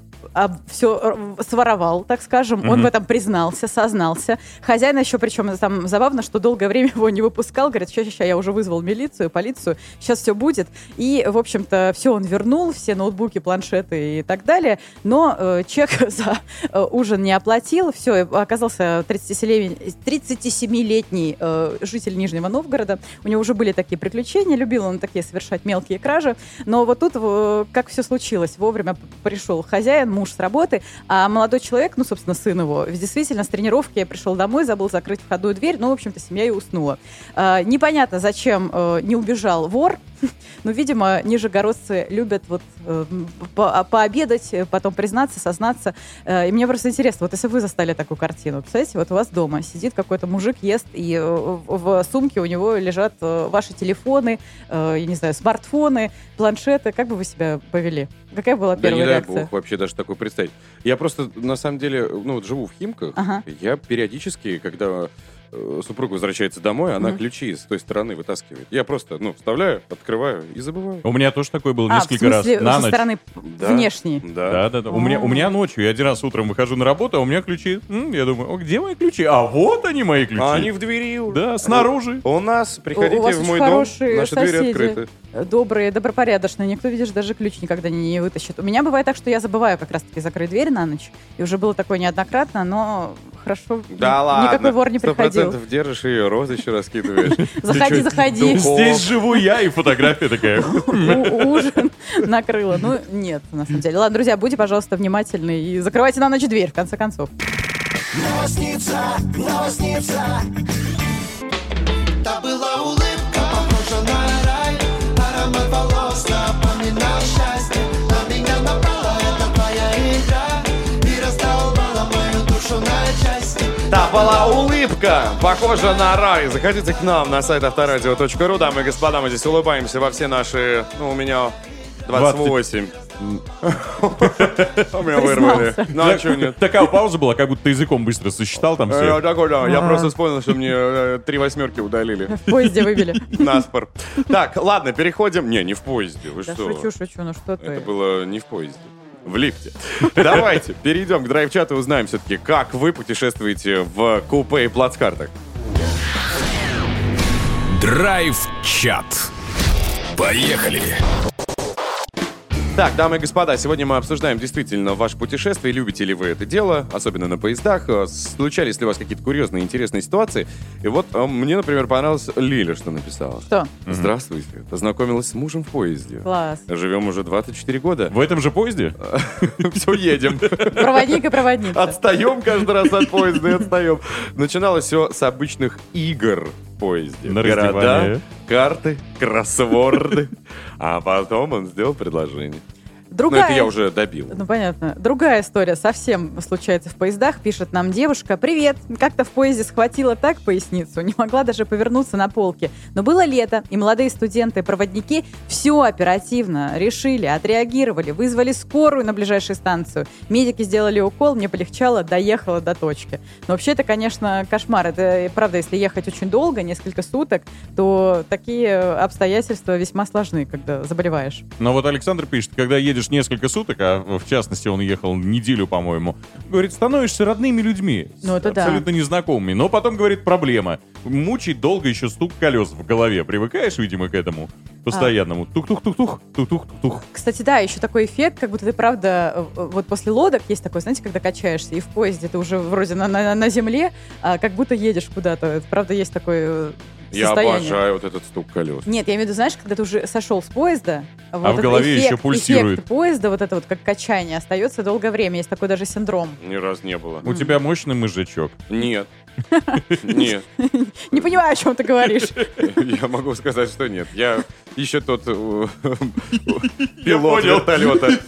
все своровал, так скажем. Он Мгм. в этом признался, сознался. Хозяин еще, причем там забавно, что долгое время его не выпускал. Говорит, сейчас, сейчас, я уже вызвал милицию, полицию, сейчас все будет. И, в общем-то, все он вернул, все ноутбуки, планшеты и так далее. Но э, чек за э, ужин не оплатил. Все, оказался 37 37-летний э, житель Нижнего Новгорода. У него уже были такие приключения, любил он такие совершать мелкие кражи. Но вот тут, э, как все случилось, вовремя пришел хозяин, муж с работы, а молодой человек, ну, собственно, сын его, действительно с тренировки пришел домой, забыл закрыть входную дверь, ну, в общем-то, семья и уснула. А, непонятно, зачем э, не убежал вор, но, видимо, нижегородцы любят вот э, по- пообедать, э, потом признаться, сознаться. Э, И мне просто интересно, вот если вы застали такую картину, представляете, вот у вас дома сидит какой-то мужик, ест, и э, в сумке у него лежат э, ваши телефоны, э, я не знаю, смартфоны, планшеты. Как бы вы себя повели? Какая была Да первая не дай реакция? бог вообще даже такое представить. Я просто, на самом деле, ну вот живу в Химках. Ага. Я периодически, когда супруга возвращается домой, она ключи с той стороны вытаскивает. Я просто, ну, вставляю, открываю и забываю. У меня тоже такое было А, в несколько раз. смысле, На со ночь. стороны Да. внешней? Да. Да, да, да. У меня, у меня ночью, я один раз утром выхожу на работу, а у меня ключи. М, я думаю, «О, где мои ключи? А вот они, мои ключи. А они в двери. уже. Да, снаружи. У нас, приходите у вас в очень мой дом, хорошие наши двери соседи. открыты. Добрые, добропорядочные. Никто, видишь, даже ключ никогда не, не вытащит. У меня бывает так, что я забываю как раз-таки закрыть дверь на ночь. И уже было такое неоднократно, но хорошо. Да ни- ладно. Никакой вор не приходил. процентов держишь ее, розы еще раскидываешь. Заходи, заходи. Здесь живу я, и фотография такая. Ужин накрыло. Ну, нет, на самом деле. Ладно, друзья, будьте, пожалуйста, внимательны и закрывайте на ночь дверь, в конце концов. Новосница, новосница Та была улыбка, Да, была улыбка, похожа на рай. Заходите к нам на сайт авторадио.ру, дамы и господа, мы здесь улыбаемся во все наши, ну, у меня 28. У меня вырвали. Ну, а что нет? Такая пауза была, как будто ты языком быстро сосчитал там Э, все. такой, да, Я А. просто вспомнил, что мне э, три восьмерки удалили. В поезде выбили. Наспор. Так, ладно, переходим. Не, не в поезде. Вы что? шучу, шучу, ну что Это ты. было не в поезде. В лифте. Давайте перейдем к драйв-чату и узнаем все-таки, как вы путешествуете в купе и плацкартах. Драйв-чат. Поехали. Так, дамы и господа, сегодня мы обсуждаем действительно ваше путешествие. Любите ли вы это дело, особенно на поездах? Э, Случались ли у вас какие-то курьезные, интересные ситуации? И вот э, мне, например, понравилось Лиля, что написала. Что? Здравствуйте. Познакомилась с мужем в поезде. Класс. Живем уже 24 года. В этом же поезде? Все, едем. Проводник и проводница. Отстаем каждый раз от поезда и отстаем. Начиналось все с обычных игр поезде. На Города, раздевание. карты, кроссворды. А потом он сделал предложение. Ну, Другая... это я уже добил. Ну, понятно. Другая история совсем случается в поездах. Пишет нам девушка. Привет. Как-то в поезде схватила так поясницу. Не могла даже повернуться на полке. Но было лето, и молодые студенты-проводники все оперативно решили, отреагировали, вызвали скорую на ближайшую станцию. Медики сделали укол, мне полегчало, доехала до точки. Но вообще это, конечно, кошмар. Это, правда, если ехать очень долго, несколько суток, то такие обстоятельства весьма сложны, когда заболеваешь. Но вот Александр пишет, когда едешь несколько суток, а в частности он ехал неделю, по-моему, говорит, становишься родными людьми. Ну, это да. абсолютно незнакомыми. Но потом, говорит, проблема. Мучить долго еще стук колес в голове. Привыкаешь, видимо, к этому постоянному. Тух-тух-тух-тух, тух-тух-тух. Кстати, да, еще такой эффект, как будто ты правда, э, вот после лодок есть такой, знаете, когда качаешься, и в поезде ты уже вроде на, на, на земле, а как будто едешь куда-то. Правда, есть такое э, Я состояние. обожаю вот этот стук колес. Нет, я имею в виду, знаешь, когда ты уже сошел с поезда, вот А в этот голове эффект, еще пульсирует. эффект поезда, вот это вот как качание, остается долгое время. Есть такой даже синдром. Ни разу не было. У тебя мощный мозжечок. Нет. Нет. Не понимаю, о чем ты говоришь. Я могу сказать, что нет. Я еще тот э, пилот вертолета.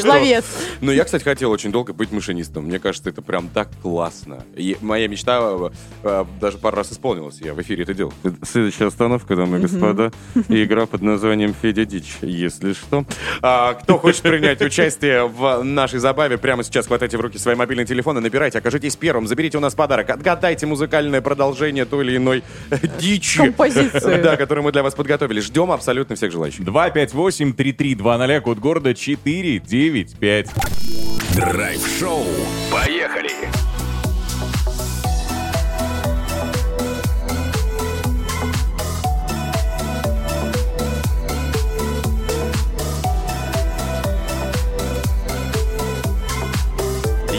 Зловец. Ну, я, кстати, хотел очень долго быть машинистом. Мне кажется, это прям так классно. И моя мечта э, э, даже пару раз исполнилась. Я в эфире это делал. Следующая остановка, дамы и господа. Игра под названием Федя Дичь, если что. А, кто хочет принять участие в нашей забаве, прямо сейчас хватайте в руки свои мобильные телефоны, набирайте, окажитесь первым, заберите у нас подарок, отгадайте музыкальное продолжение той или иной дичи. Композиции. Да, которую мы для вас подготовили. Ждем абсолютно всех желающих. 258-3320, код города 495. Драйв-шоу. Поехали.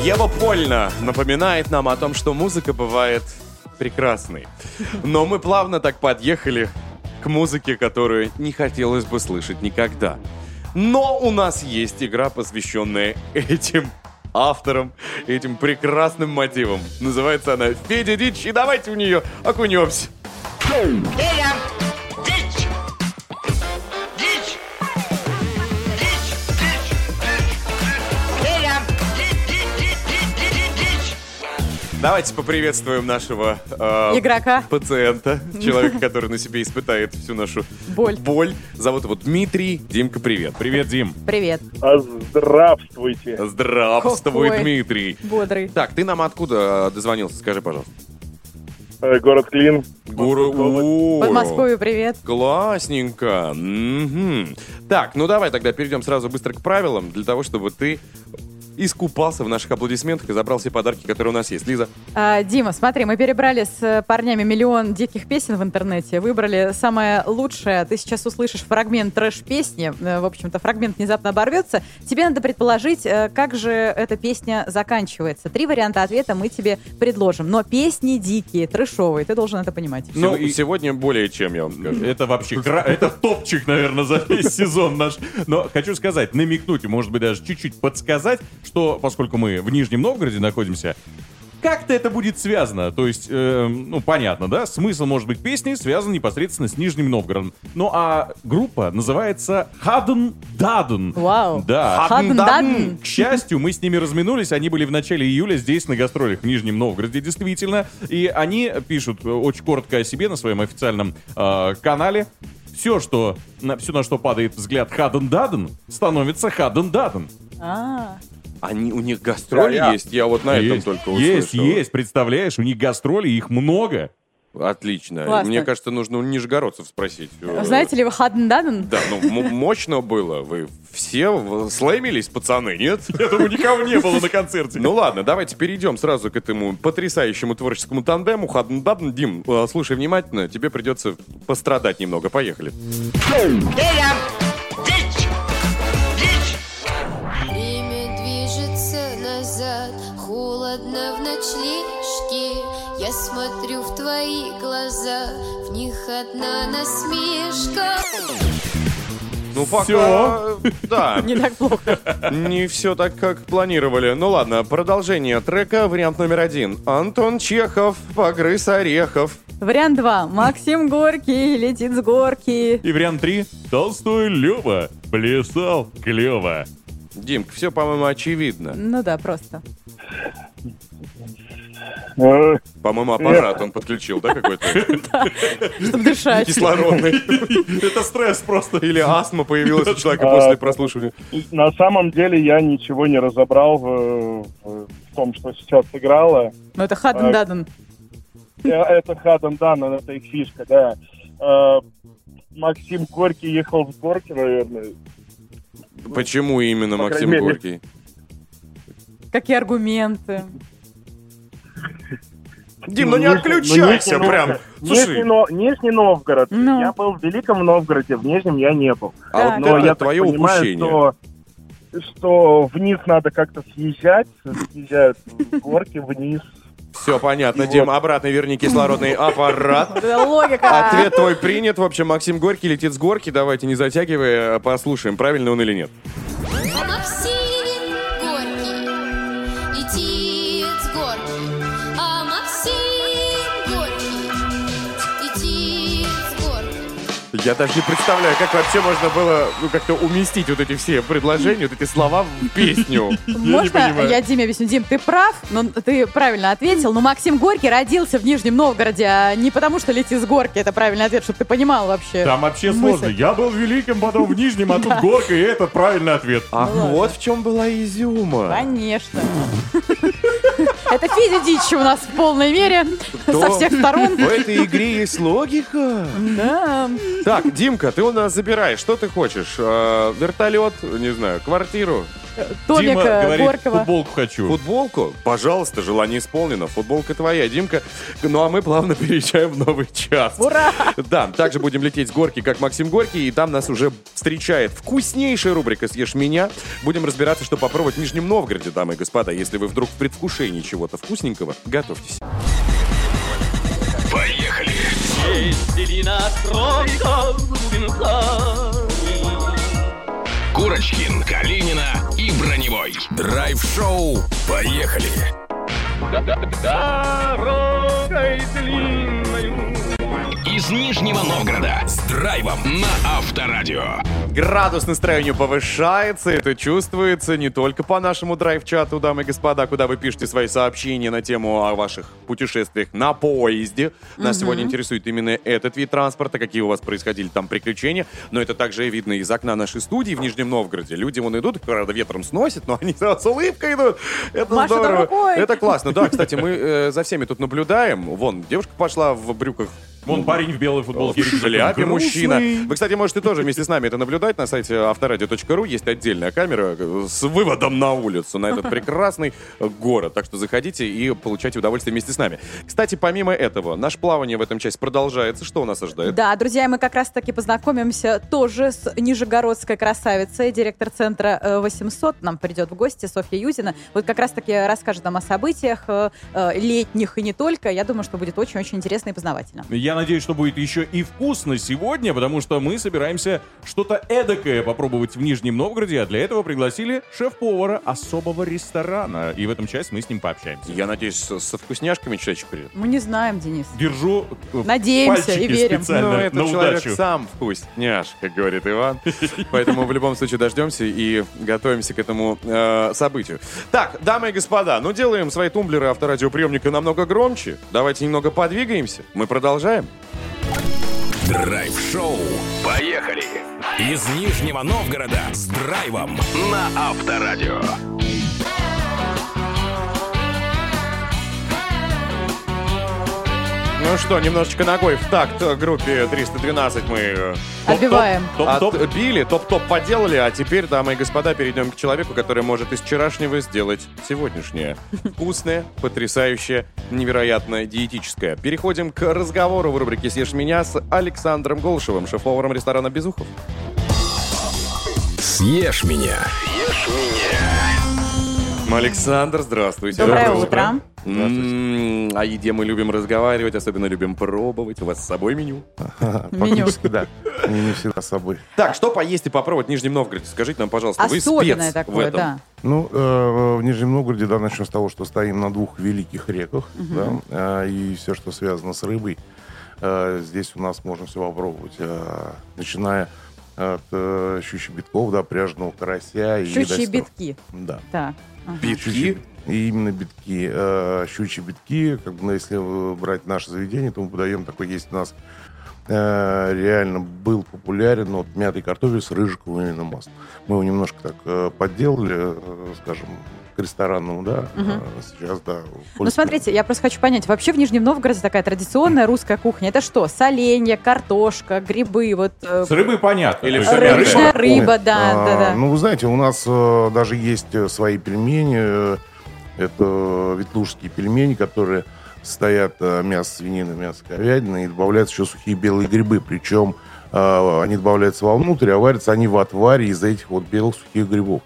Ева Польна напоминает нам о том, что музыка бывает прекрасной. Но мы плавно так подъехали к музыке, которую не хотелось бы слышать никогда. Но у нас есть игра, посвященная этим авторам, этим прекрасным мотивам. Называется она «Федя Дичь», и давайте в нее окунемся. Федя! Дичь! Давайте поприветствуем нашего э, Игрока. пациента, человека, который на себе испытает всю нашу Боль. боль. Зовут его Дмитрий. Димка, привет. Привет, Дим. Привет. Здравствуйте. Здравствуй, Какой. Дмитрий. Бодрый. Так, ты нам откуда э, дозвонился? Скажи, пожалуйста. Э, Город Клин. Гору... О, Подмосковью привет. Классненько. Мгм. Так, ну давай тогда перейдем сразу быстро к правилам, для того, чтобы ты искупался в наших аплодисментах и забрал все подарки, которые у нас есть. Лиза, А, Дима, смотри, мы перебрали с э, парнями миллион диких песен в интернете, выбрали самое лучшее. Ты сейчас услышишь фрагмент трэш-песни, э, в общем-то, фрагмент внезапно оборвется. Тебе надо предположить, э, как же эта песня заканчивается. Три варианта ответа мы тебе предложим, но песни дикие, трэшовые, ты должен это понимать. Ну, ну, и- сегодня более чем, я вам скажу. Это вообще, это топчик, наверное, за весь сезон наш. Но хочу сказать, намекнуть, может быть, даже чуть-чуть подсказать, что, поскольку мы в Нижнем Новгороде находимся, как-то это будет связано. То есть, э, ну, понятно, да? Смысл, может быть, песни связан непосредственно с Нижним Новгородом. Ну, а группа называется Хаден Даден. Вау. Да. Хаден-даден. К счастью, мы с ними разминулись. Они были в начале июля здесь на гастролях в Нижнем Новгороде, действительно. И они пишут э, очень коротко о себе на своем официальном э, канале. Все, что, на, все, на что падает взгляд Хаден Даден, становится Хаден Даден. А, Они, у них гастроли есть, я вот на этом есть, только есть, услышал. есть, представляешь, у них гастроли, их много. Отлично. Классно. Мне кажется, нужно у нижегородцев спросить. Э, знаете ли вы Хаден-Даден? Да, ну м- мощно было. Вы все слаймились, пацаны, нет? Я думаю, никого не было на концерте. Ну ладно, давайте перейдем сразу к этому потрясающему творческому тандему. Хадн Дадн. Дим, э, слушай внимательно, тебе придется пострадать немного. Поехали. Федя! Холодно в ночлежке. Я смотрю в твои глаза, в них одна насмешка. Ну, пока... Всё. Да, Не так плохо. не все так, как планировали. Ну ладно, продолжение трека, вариант номер один. Антон Чехов, погрыз орехов. Вариант 2. Максим Горький летит с горки. И вариант 3. Толстой Лева плясал клево. Дим, все, по-моему, очевидно. Ну да, просто. Э, По-моему, аппарат он подключил, да, какой-то? Чтобы дышать. Кислородный. Это стресс просто. Или астма появилась у человека А, после прослушивания. На самом деле я ничего не разобрал в, в- в том, что сейчас играло. Ну это Хаден-Даден. Э, Это Хаден Дан, это их фишка, да. Э, Максим Горький ехал с горки, наверное. Почему именно Максим. Горький? Какие аргументы? Дим, ну не отключайся Нижний прям. Слушай, Но- Нижний Новгород. Ну. Я был в Великом Новгороде, в Нижнем я не был. а вот Но это я твое понимаю, упущение. что, что вниз надо как-то съезжать, съезжают с горки вниз. Все понятно, И Дим, вот. обратно верни кислородный аппарат. Логика. Ответ твой принят. В общем, Максим Горький летит с горки. Давайте, не затягивая, послушаем, правильно он или нет. Я даже не представляю, как вообще можно было ну, как-то уместить вот эти все предложения, вот эти слова в песню. Можно я Диме объясню? Дим, ты прав, но ты правильно ответил. Но Максим Горький родился в Нижнем Новгороде, а не потому, что лети с горки. Это правильный ответ, чтобы ты понимал вообще. Там вообще сложно. Я был в Великом, потом в Нижнем, а тут горка, и это правильный ответ. Ах, вот в чем была изюма. Конечно. Это Федя Дичи у нас в полной мере, То со всех сторон. В этой игре есть логика. Да. Так, Димка, ты у нас забираешь. Что ты хочешь? Э, вертолет, не знаю, квартиру, Томик Дима э, говорит, Горького. футболку хочу. футболку? Пожалуйста, желание исполнено. Футболка твоя, Димка. Ну а мы плавно переезжаем в новый час. Ура! Да, также будем лететь с горки, как Максим Горький, и там нас уже встречает вкуснейшая рубрика «Съешь меня». Будем разбираться, что попробовать в Нижнем Новгороде, дамы и господа. Если вы вдруг в предвкушении чего-то вкусненького, готовьтесь. Поехали! Стечкин, Калинина и Броневой. Драйв-шоу. Поехали. Дорогой длинною. Из Нижнего Новгорода. С драйвом на Авторадио. Градус настроения повышается, это чувствуется не только по нашему драйв-чату, дамы и господа, куда вы пишете свои сообщения на тему о ваших путешествиях на поезде. Нас Мгм. сегодня интересует именно этот вид транспорта, какие у вас происходили там приключения. Но это также видно из окна нашей студии в Нижнем Новгороде. Люди вон идут, правда, ветром сносит, но они с улыбкой идут. Это Машут здорово. рукой. Это классно. Да, кстати, мы э, за всеми тут наблюдаем. Вон, девушка пошла в брюках Вон парень в белой футболке. в шляпе мужчина. Вы, кстати, можете тоже вместе с нами это наблюдать на сайте авторадио.ру. Есть отдельная камера э, с выводом на улицу, на этот прекрасный э, город. Так что заходите и получайте удовольствие вместе с нами. Кстати, помимо этого, наше плавание в этом часть продолжается. Что у нас ожидает? Да, друзья, мы как раз-таки познакомимся тоже с нижегородской красавицей. Директор центра э, 800 нам придет в гости, Софья Юзина. Вот как раз-таки расскажет нам о событиях э, э, летних и не только. Я думаю, что будет очень-очень интересно и познавательно. Я надеюсь, что будет еще и вкусно сегодня, потому что мы собираемся что-то эдакое попробовать в Нижнем Новгороде, а для этого пригласили шеф-повара особого ресторана. И в этом часть мы с ним пообщаемся. Я надеюсь, со, со вкусняшками человечек придет. Мы не знаем, Денис. Держу э, Надеемся и верим. специально Ну, этот на человек удачу. сам вкусняш, как говорит Иван. Поэтому в любом случае дождемся и готовимся к этому э, событию. Так, дамы и господа, ну делаем свои тумблеры авторадиоприемника намного громче. Давайте немного подвигаемся. Мы продолжаем. Драйв-шоу. Поехали. Из Нижнего Новгорода. С драйвом на Авторадио. Ну что, немножечко ногой в такт группе 312 мы э, Отбиваем. Топ-топ. отбили, топ-топ поделали, а теперь, дамы и господа, перейдем к человеку, который может из вчерашнего сделать сегодняшнее. Вкусное, потрясающее, невероятно диетическое. Переходим к разговору в рубрике «Съешь меня» с Александром Голшевым, шеф-поваром ресторана «Безухов». Съешь меня. Александр, здравствуйте. Доброе Доброе утро. М, О еде мы любим разговаривать, особенно любим пробовать. У вас с собой меню? Меню. Фактически, да. Не, не всегда с собой. Так, что поесть и попробовать в Нижнем Новгороде? Скажите нам, пожалуйста, вы Особенное спец в такое, этом. да. Ну, э, в Нижнем Новгороде, да, начнем с того, что стоим на двух великих реках, да, э, и все, что связано с рыбой, э, здесь у нас можно все попробовать, э, начиная от э, щучьих-битков, да, пряжного карася и Щучьи дальше- битки. Да. Так. Ага. Битки? И именно битки. Э, щучьи битки, как бы, ну, если э, брать наше заведение, то мы подаем такой, есть у нас э, реально был популярен вот мятый картофель с рыжиковым именно маслом. Мы его немножко так э, подделали, э, скажем, к ресторанному, да. А сейчас, да. Ну, пользуемся. смотрите, я просто хочу понять, вообще в Нижнем Новгороде такая традиционная русская кухня. Это что? Соленья, картошка, грибы, вот... э, С рыбой понятно. Или рыба- рыбная рыба, Нет, да, а, да, да. Ну, вы знаете, у нас э, даже есть э, свои пельмени. э, Это ветлужские пельмени, которые состоят э, мясо свинины, мясо говядины, и добавляются еще сухие белые грибы. Причем они добавляются вовнутрь, а варятся они в отваре из этих вот белых сухих грибов.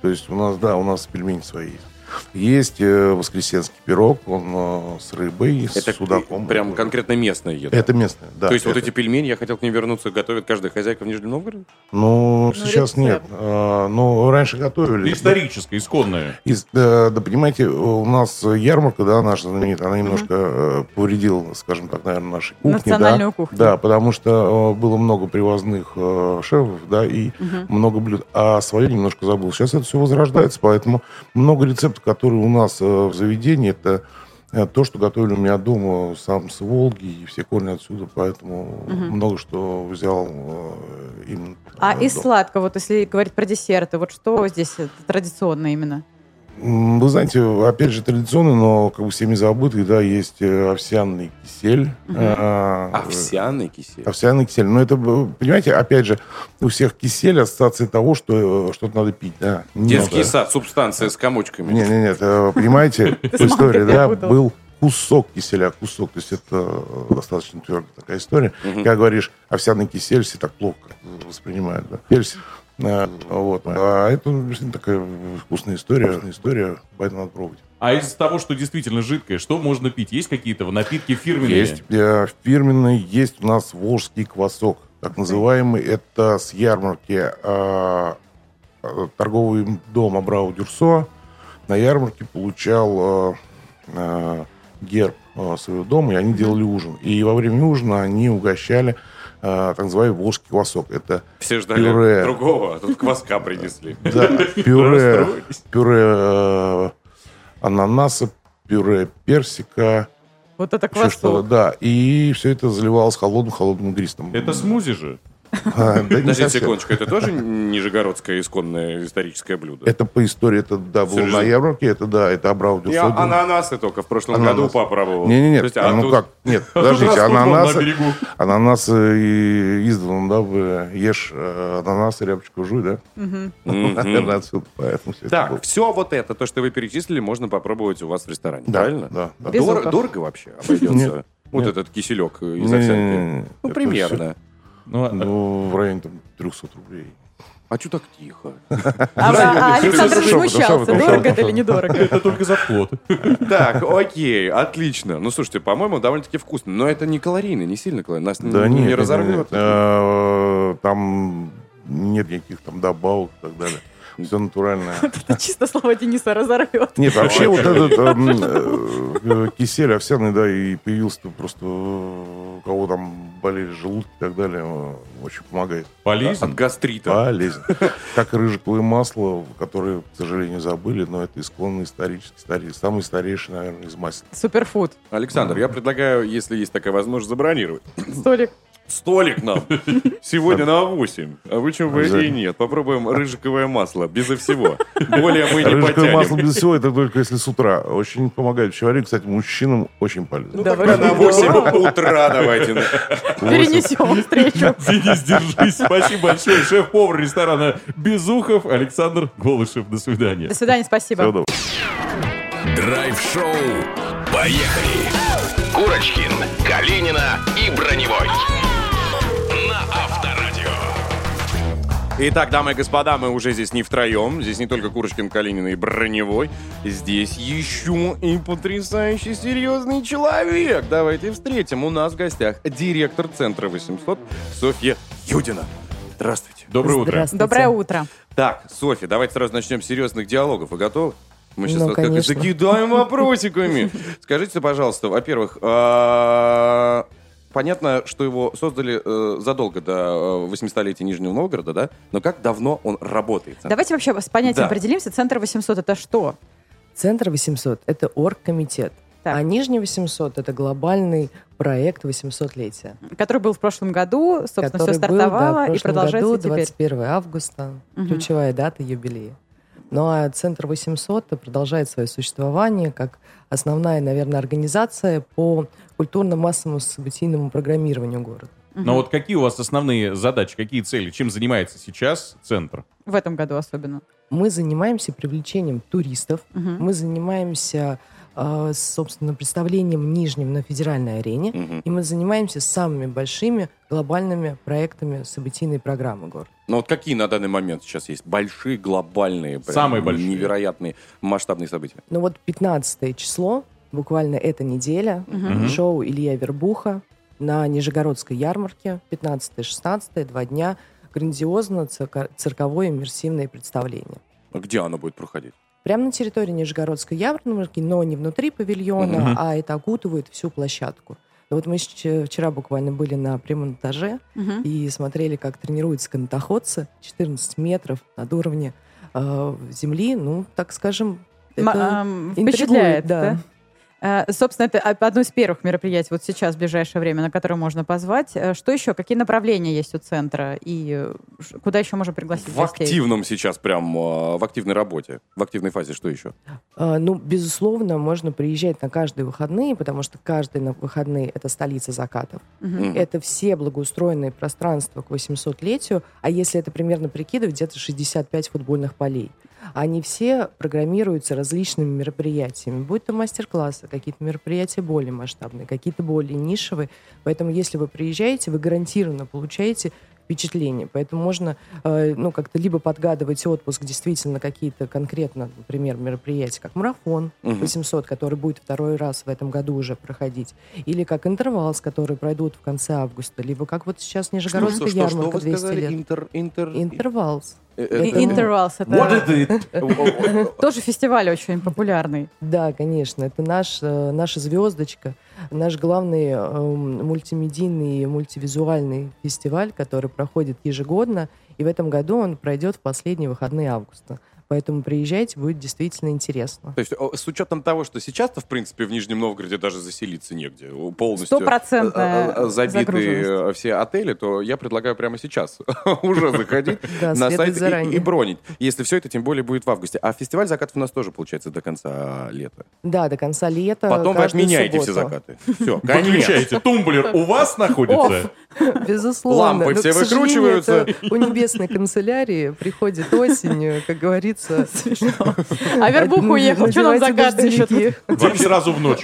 То есть у нас, да, у нас пельмени свои есть. Есть э, воскресенский пирог, он э, с рыбой, с Это судаком. прям конкретно местная еда. Это местное, да. То есть вот это- эти пельмени, я хотел к ним вернуться, готовит каждая хозяйка в Нижнем Новгороде? Ну, Ну, сейчас рецепт. нет. А, но раньше готовили. Историческое, исконное. Из- да, да, понимаете, у нас ярмарка, да, наша знаменитая, она немножко э, повредила, скажем так, наверное, нашей кухне. Национальную да. кухню. Да, потому что э, было много привозных э, шефов, да, и Мгм. много блюд. А свое немножко забыл. Сейчас это все возрождается, поэтому много рецептов, которые у нас э, в заведении, это э, то, что готовили у меня дома, сам с Волги, и все корни отсюда, поэтому Мгм. много что взял э, именно А из сладкого, вот если говорить про десерты, вот что здесь традиционно именно? Вы знаете, опять же, традиционный, но как бы всеми забытый, да, есть э, овсяный кисель. Мгм. А, Овсяный кисель. Овсяный кисель. Но это, понимаете, опять же, у всех кисель ассоциация того, что э, что-то надо пить, да. Детский Нет, сад, субстанция с комочками. Нет, нет, нет, э, понимаете, Ты с по истории, манго да, был кусок киселя, кусок, то есть это достаточно твердая такая история. Мгм. Когда говоришь овсяный кисель, все так плохо воспринимают, да. Кисель, э, вот. А это действительно такая вкусная история, вкусная история, поэтому надо пробовать. А из того, что действительно жидкое, что можно пить? Есть какие-то напитки фирменные? Есть э, фирменный, есть у нас волжский квасок, так называемый. Это с ярмарки э, торговый дом Абрау Дюрсо на ярмарке получал э, э, герб своего дома, и они делали ужин. И во время ужина они угощали так называемый волжский квасок. Это Все ждали пюре, другого, а тут кваска принесли. да, пюре, пюре э, ананаса, пюре персика, Вот это квасок. да. И все это заливалось холодным-холодным игристым. Это смузи же. А, Подождите совсем. секундочку, это тоже нижегородское исконное историческое блюдо? Это по истории, это да, было на ярмарке, это да, это Абрау Дюрсо. Я ананасы только в прошлом году попробовал. Не-не-не, а ну как, нет, А подождите, ананасы, ананасы и издавна, да, вы ешь э, ананасы, рябчику жуй, да? Наверное, отсюда, поэтому. Так, все вот это, то, что вы перечислили, можно попробовать у вас в ресторане, правильно? да, да. Дорого вообще обойдется? Вот этот киселек из овсянки. Ну, примерно. Ну, а- Ну, в районе там 300 рублей. А что так тихо? А, а Александр смущался, дорого это или недорого. это только за вход. Так, окей, отлично. Ну, слушайте, по-моему, довольно-таки вкусно. Но это не калорийно, не сильно калорийно. Нас Да не, разорвет. нет. Э, Там нет никаких там добавок и так далее. Все натуральное. Это чисто слова Дениса разорвет. Нет, вообще вот этот эм, э, кисель овсяный, да, и появился просто э, у кого там болели желудки и так далее, очень помогает. Полезен. От гастрита. Полезен. Как и рыжиковое масло, которое, к сожалению, забыли, но это исконный исторический, старый, самый старейший, наверное, из масел. Суперфуд. Александр, я предлагаю, если есть такая возможность, забронировать. Столик. Столик нам сегодня на 8. А почему бы и Обязательно. нет? Попробуем рыжиковое масло безо всего. Более мы не Рыжиковое масло потянем. без всего, это только если с утра. Очень помогает пищеварению. Кстати, мужчинам очень полезно. Ну, тогда на 8 утра давайте. Перенесем встречу. Денис, держись. Спасибо большое. Шеф-повар ресторана Безухов Александр Голышев. До свидания. До свидания, спасибо. Драйв-шоу. Поехали. Курочкин, Калинина и Броневой. Итак, дамы и господа, мы уже здесь не втроем. Здесь не только Курочкин, Калинин и Броневой. Здесь еще и потрясающий серьезный человек. Давайте встретим. У нас в гостях директор Центра 800 Софья Юдина. Здравствуйте. Доброе утро. Доброе утро. Так, Софья, давайте сразу начнем с серьезных диалогов. Вы готовы? Мы сейчас Ну, вас как конечно. закидаем вопросиками. Скажите, пожалуйста, во-первых, а, понятно, что его создали э, задолго до 800-летия Нижнего Новгорода, да? Но как давно он работает? Давайте вообще с понятием Да. определимся. Центр 800 это что? Центр 800 – это оргкомитет. Так. А Нижний 800 – это глобальный проект 800-летия. Который был в прошлом году, собственно, который все был, да, стартовало в и продолжается году, теперь. 21 августа, Мгм. ключевая дата юбилея. Ну а Центр 800 продолжает свое существование как основная, наверное, организация по культурно-массовому событийному программированию города. Но вот какие у вас основные задачи, какие цели? Чем занимается сейчас центр? В этом году особенно. Мы занимаемся привлечением туристов, Мгм. мы занимаемся, э, собственно, представлением Нижним на федеральной арене, Мгм. и мы занимаемся самыми большими глобальными проектами событийной программы города. Ну вот какие на данный момент сейчас есть большие, глобальные, прям Самые большие. невероятные масштабные события? Ну вот 15 число, буквально эта неделя, Мгм. шоу Илья Вербуха на Нижегородской ярмарке, 15-16, два дня, грандиозно цирковое иммерсивное представление. А Где оно будет проходить? Прямо на территории Нижегородской ярмарки, но не внутри павильона, Мгм. а это окутывает всю площадку. Вот мы вчера буквально были на прямом этаже Мгм. и смотрели, как тренируются канатоходцы 14 метров над уровнем э, земли. Ну, так скажем, М- это ам, интригует, впечатляет, да. да? Э, Собственно, это одно из первых мероприятий вот сейчас, в ближайшее время, на которое можно позвать. Э, Что еще? Какие направления есть у центра? И э, куда еще можно пригласить В гостей? активном сейчас прям, в активной работе, в активной фазе, что еще? А, Ну, безусловно, можно приезжать на каждые выходные, потому что каждые на выходные — это столица закатов. Мгм. Это все благоустроенные пространства к 800-летию, а если это примерно прикидывать, где-то 65 футбольных полей. Они все программируются различными мероприятиями, будь то мастер-классы, какие-то мероприятия более масштабные, какие-то более нишевые. Поэтому, если вы приезжаете, вы гарантированно получаете впечатление. Поэтому можно э, ну, как-то либо подгадывать отпуск действительно какие-то конкретно, например, мероприятия, как марафон Мгм. 800, который будет второй раз в этом году уже проходить, или как интервалс, которые пройдут в конце августа, либо как вот сейчас Нижегородская Что- что- что ярмарка вы 200 сказали? лет. Интер, интер... Интервалс. Э, И- это- Intervals это What is it? тоже фестиваль очень популярный. Да, конечно, это наш, э, наша звездочка, наш главный э, мультимедийный, мультивизуальный фестиваль, который проходит ежегодно, и в этом году он пройдет в последние выходные августа. Поэтому приезжайте, будет действительно интересно. То есть с учетом того, что сейчас-то, в принципе, в Нижнем Новгороде даже заселиться негде, полностью Стопроцентная э, э, забиты э, все отели, то я предлагаю прямо сейчас уже заходить на сайт и- бронить, если все это тем более будет в августе. А фестиваль закатов у нас тоже получается до конца лета. Да, до конца лета. Потом вы отменяете все закаты. Все. Выключаете. Тумблер у вас находится? Безусловно. Лампы все выкручиваются. У небесной канцелярии приходит осень, как говорится. А Вербух уехал, что нам закаты еще. Вам сразу в ночь.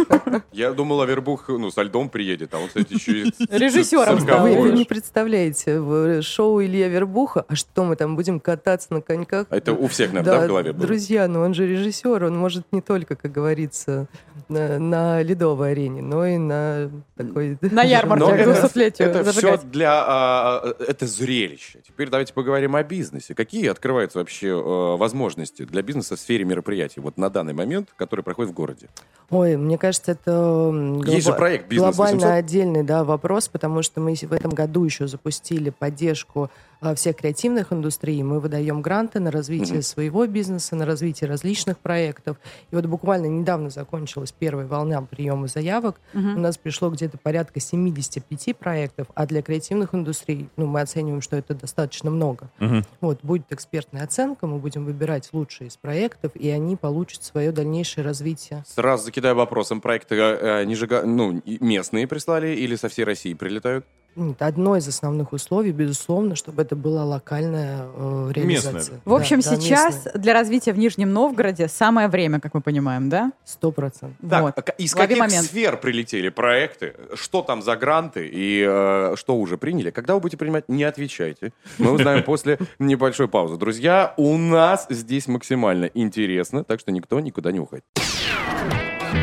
Я думал, Авербух ну, со льдом приедет, а он, кстати, еще и Режиссером стал. Вы, не представляете, в шоу Илья Вербуха, а что мы там будем кататься на коньках? А Это у всех, наверное, в голове было? Друзья, ну он же режиссер, он может не только, как говорится, на, ледовой арене, но и на такой... На ярмарке Но к это, 200-летию это все для... а, это зрелище. Теперь давайте поговорим о бизнесе. Какие открываются вообще э, возможности для бизнеса в сфере мероприятий вот на данный момент, который проходит в городе? Ой, мне кажется, это м, Есть же проект «Бизнес глобально 800». отдельный да, вопрос, потому что мы в этом году еще запустили поддержку всех креативных индустрий. Мы выдаем гранты на развитие Мгм. своего бизнеса, на развитие различных проектов. И вот буквально недавно закончилась первая волна приема заявок. Мгм. У нас пришло где-то порядка 75 проектов, а для креативных индустрий ну, мы оцениваем, что это достаточно много. Мгм. Вот, будет экспертная оценка, мы будем выбирать лучшие из проектов, и они получат свое дальнейшее развитие. Сразу закидаю вопросом. Проекты э, Нижега- ну, местные прислали или со всей России прилетают? Нет, одно из основных условий, безусловно, чтобы это была локальная э, реализация. Местная. В общем, Да, да, сейчас местная. для развития в Нижнем Новгороде самое время, как мы понимаем, да? Сто процентов. Так, Вот. а к- из Лови каких момент. сфер прилетели проекты? Что там за гранты и э, что уже приняли? Когда вы будете принимать, не отвечайте. Мы узнаем после небольшой паузы. Друзья, у нас здесь максимально интересно, так что никто никуда не уходит.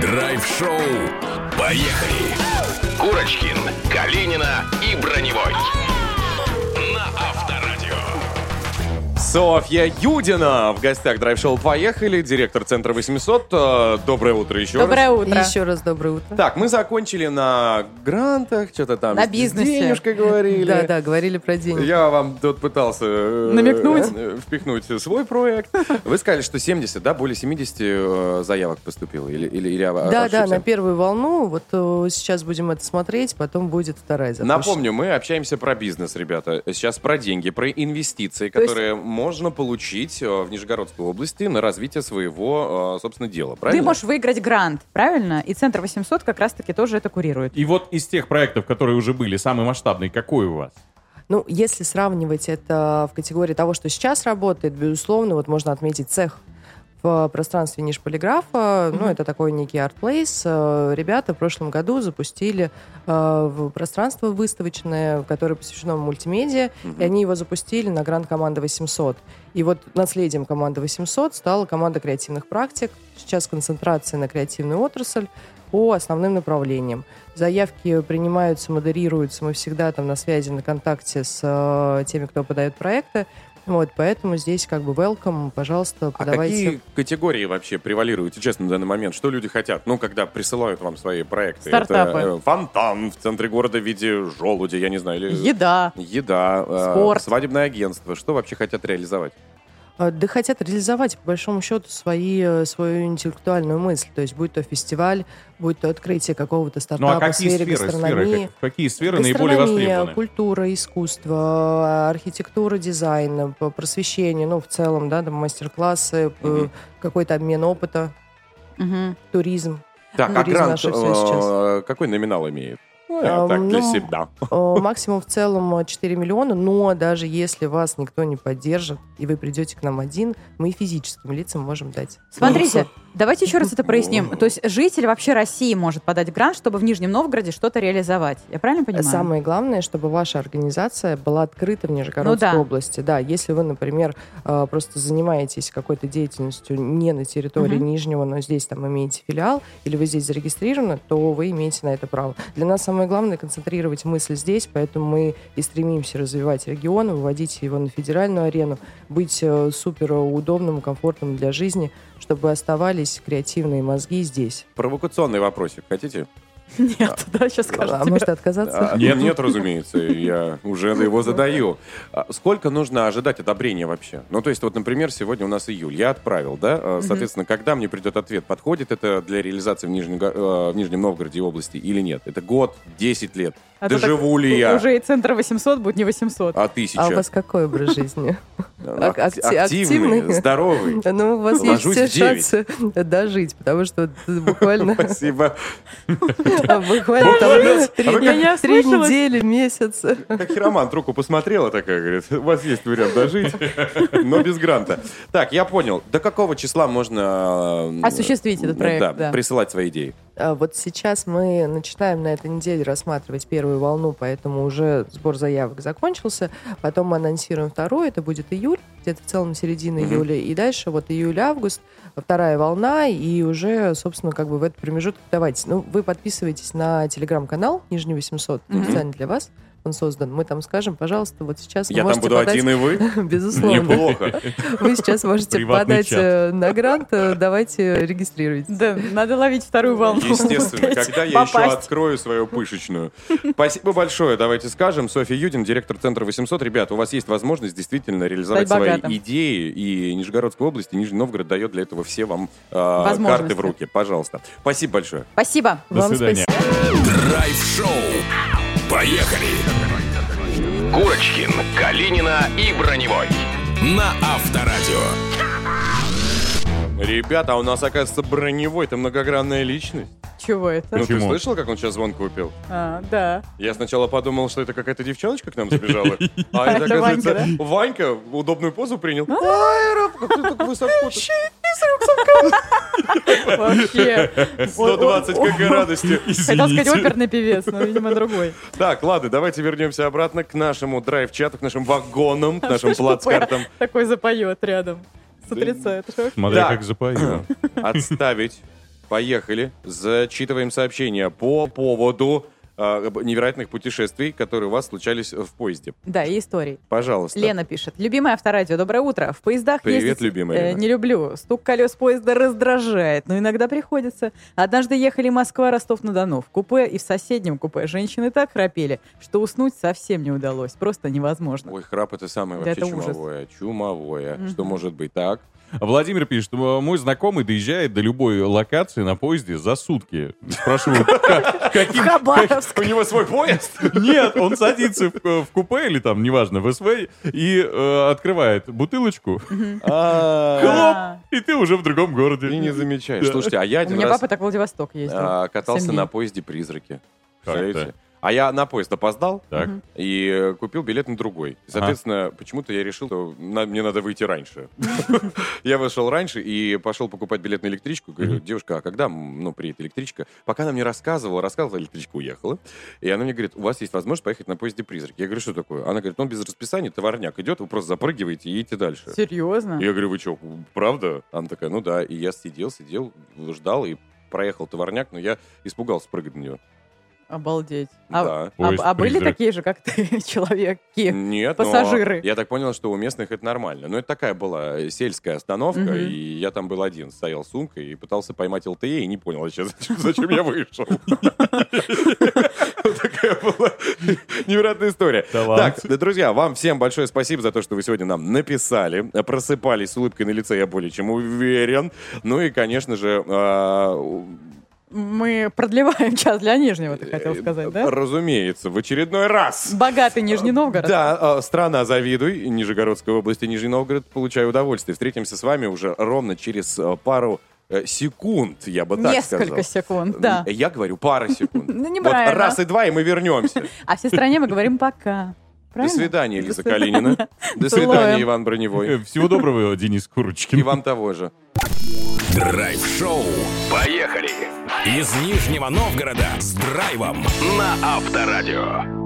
Драйв-шоу. Поехали! Курочкин, Калинина и Броневой. Софья Юдина в гостях драйв-шоу «Поехали», директор Центра 800. Э, Доброе утро еще Доброе раз. утро. Еще раз доброе утро. Так, мы закончили на грантах, что-то там На с бизнесе. денежкой говорили. Да, да, говорили про деньги. Я вам тут пытался э, Намекнуть? э, впихнуть свой проект. Вы сказали, что 70, да, более 70 э, заявок поступило? Или, или, или Да, да, на первую волну. Вот сейчас будем это смотреть, потом будет вторая запущена. Напомню, мы общаемся про бизнес, ребята. Сейчас про деньги, про инвестиции, которые можно получить э, в Нижегородской области на развитие своего, э, собственно, дела. Правильно? Ты можешь выиграть грант, правильно? И Центр 800 как раз-таки тоже это курирует. И вот из тех проектов, которые уже были, самый масштабный, какой у вас? Ну, если сравнивать это в категории того, что сейчас работает, безусловно, вот можно отметить цех в пространстве Ниш Полиграфа. Ну, это такой некий арт-плейс. Э, Ребята в прошлом году запустили э, пространство выставочное, которое посвящено мультимедиа, и они его запустили на гранд команда 800. И вот наследием команды 800 стала команда креативных практик. Сейчас концентрация на креативную отрасль по основным направлениям. Заявки принимаются, модерируются. Мы всегда там на связи, на контакте с э, теми, кто подает проекты. Вот, поэтому здесь как бы welcome, пожалуйста, А подавайте. какие категории вообще превалируют сейчас на данный момент? Что люди хотят? Ну, когда присылают вам свои проекты. Стартапы. Это э, фонтан в центре города в виде желуди, я не знаю. Или... Еда. Еда. э, Спорт. свадебное агентство. Что вообще хотят реализовать? А, Да хотят реализовать, по большому счету, свои, э, свою интеллектуальную мысль. То есть, будь то фестиваль, будь то открытие какого-то Ну стартапа а в какие сфере сферы, сферы, гастрономии. как- какие сферы наиболее востребованы? культура, искусство, архитектура, дизайн, просвещение, ну, в целом, да, там мастер-классы, Мгм. какой-то обмен опыта, Мгм. туризм. Так, а Туризм грант наше всё сейчас. э, какой номинал имеет? Ну, я А, так для ну, себя. Э, Максимум в целом э, 4 миллиона, но даже если вас никто не поддержит, и вы придете к нам один, мы физическим лицам можем дать. Смотрите, давайте еще раз это проясним. То есть житель вообще России может подать грант, чтобы в Нижнем Новгороде что-то реализовать. Я правильно понимаю? Самое главное, чтобы ваша организация была открыта в Нижегородской Ну да. области. Да, если вы, например, э, просто занимаетесь какой-то деятельностью не на территории Мгм. Нижнего, но здесь там имеете филиал, или вы здесь зарегистрированы, то вы имеете на это право. Для нас самое главное концентрировать мысль здесь, поэтому мы и стремимся развивать регион, выводить его на федеральную арену, быть э, супер удобным, комфортным для жизни, чтобы оставались креативные мозги здесь. Провокационный вопросик, хотите? Нет, да, сейчас скажу А тебе. может отказаться? А, нет, нет, разумеется, я уже его задаю. А Сколько нужно ожидать одобрения вообще? Ну, то есть, вот, например, сегодня у нас июль, я отправил, да? А, Соответственно, когда мне придет ответ, подходит это для реализации в Нижнем, в Нижнем Новгороде и области или нет? Это год, 10 лет. А Доживу так ли я? Уже и центр 800 будет не 800. А тысяча? А у вас какой образ жизни? Ак- Ак- акти- активный, здоровый. Ну, у вас есть все шансы дожить, потому что буквально, Спасибо. Буквально там три недели, месяц. Как хиромант руку посмотрела такая, говорит, у вас есть вариант дожить, но без гранта. Так, я понял. До какого числа можно... э, Осуществить этот проект, да. присылать свои идеи? А Вот сейчас мы начинаем на этой неделе рассматривать первую волну, поэтому уже сбор заявок закончился. Потом мы анонсируем вторую, это будет июль, где-то в целом середина июля. И дальше вот июль-август, вторая волна, и уже, собственно, как бы в этот промежуток давайте. Ну, вы подписываетесь на телеграм-канал Нижний 800, Мгм. специально для вас он создан. Мы там скажем, пожалуйста, вот сейчас вы Я там буду подать- один, и вы? Безусловно. Неплохо. Вы сейчас можете Приватный подать чат. э, на грант, э, давайте регистрируйтесь. Да, надо ловить вторую волну. Естественно, когда я еще открою свою пышечную. Спасибо большое, давайте скажем. Софья Юдин, директор Центра 800. Ребята, у вас есть возможность действительно реализовать Стать свои богатым. идеи, и Нижегородская область, и Нижний Новгород дает для этого все вам э, Возможности. карты в руки. Пожалуйста. Спасибо большое. Спасибо. До Вам свидания. Драйв-шоу. Поехали! Курочкин, Калинина и Броневой. На Авторадио. Ребята, а у нас, оказывается, броневой, это многогранная личность. Чего это? Ну, ты Почему? слышал, как он сейчас звон купил? А, да. Я сначала подумал, что это какая-то девчоночка к нам забежала. А это, оказывается, Ванька удобную позу принял. Ай, Раб, как ты так высоко Вообще. 120 кг радости. Хотел сказать оперный певец, но, видимо, другой. Так, ладно, давайте вернемся обратно к нашему драйв-чату, к нашим вагонам, к нашим плацкартам. Такой запоет рядом. С. Смотря как запою. Отставить. Поехали. Зачитываем сообщения по поводу невероятных путешествий, которые у вас случались в поезде. Да, и истории. Пожалуйста. Лена пишет. Любимое авторадио, доброе утро. В поездах Привет, ездить любимая э, не люблю. Стук колес поезда раздражает, но иногда приходится. Однажды ехали Москва-Ростов-на-Дону. В купе и в соседнем купе женщины так храпели, что уснуть совсем не удалось. Просто невозможно. Ой, храп это самое вообще это ужас. чумовое. Чумовое. Мгм. Что может быть так? Владимир пишет, что мой знакомый доезжает до любой локации на поезде за сутки. Спрашиваю, «Как- каким... Хабаровск. У него свой поезд? Нет, он садится в, в купе или там, неважно, в СВ и э, открывает бутылочку, А, и ты уже в другом городе. не замечаешь. Слушайте, а я У один меня раз папа так в Владивосток ездил. а, катался Семьи. на поезде «Призраки». Как Представляете? А я на поезд опоздал Так. и купил билет на другой. Соответственно, почему-то я решил, что на- мне надо выйти раньше. Я вышел раньше и пошел покупать билет на электричку. Говорю, девушка, а когда ну, приедет электричка? Пока она мне рассказывала, рассказывала, электричка уехала. И она мне говорит, у вас есть возможность поехать на поезде «Призрак». Я говорю, что такое? Она говорит, он без расписания, товарняк идет, вы просто запрыгиваете и едете дальше. Серьезно? Я говорю, вы что, правда? Она такая, ну да. И я сидел, сидел, ждал и проехал товарняк, но я испугался прыгать на него. Обалдеть. А, Да. а- Поезд а были такие же, как ты, человеки? Нет, но Пассажиры. я так понял, что у местных это нормально. Но это такая была сельская остановка, Мгм. и я там был один, стоял с сумкой и пытался поймать ЛТЕ, и не понял вообще, зачем, зачем я вышел. Такая была невероятная история. Так, да, друзья, вам всем большое спасибо за то, что вы сегодня нам написали. Просыпались с улыбкой на лице, я более чем уверен. Ну и, конечно же, а, Мы продлеваем час для Нижнего, ты хотел сказать, да? разумеется, в очередной раз. Богатый Нижний Новгород. Да, э, страна завидуй, Нижегородской области, Нижний Новгород, получаю удовольствие. Встретимся с вами уже ровно через э, пару э, секунд, я бы так Несколько сказал. секунд, да. Я говорю пара секунд. Ну, Вот неправильно. раз и два, и мы вернемся. А всей стране мы говорим пока. До Правильно? свидания, До Лиза свидания. Калинина. До свидания, Иван Броневой. Э, Всего доброго, Денис Курочкин. И вам того же. Драйв-шоу. Поехали! Из Нижнего Новгорода с драйвом на Авторадио.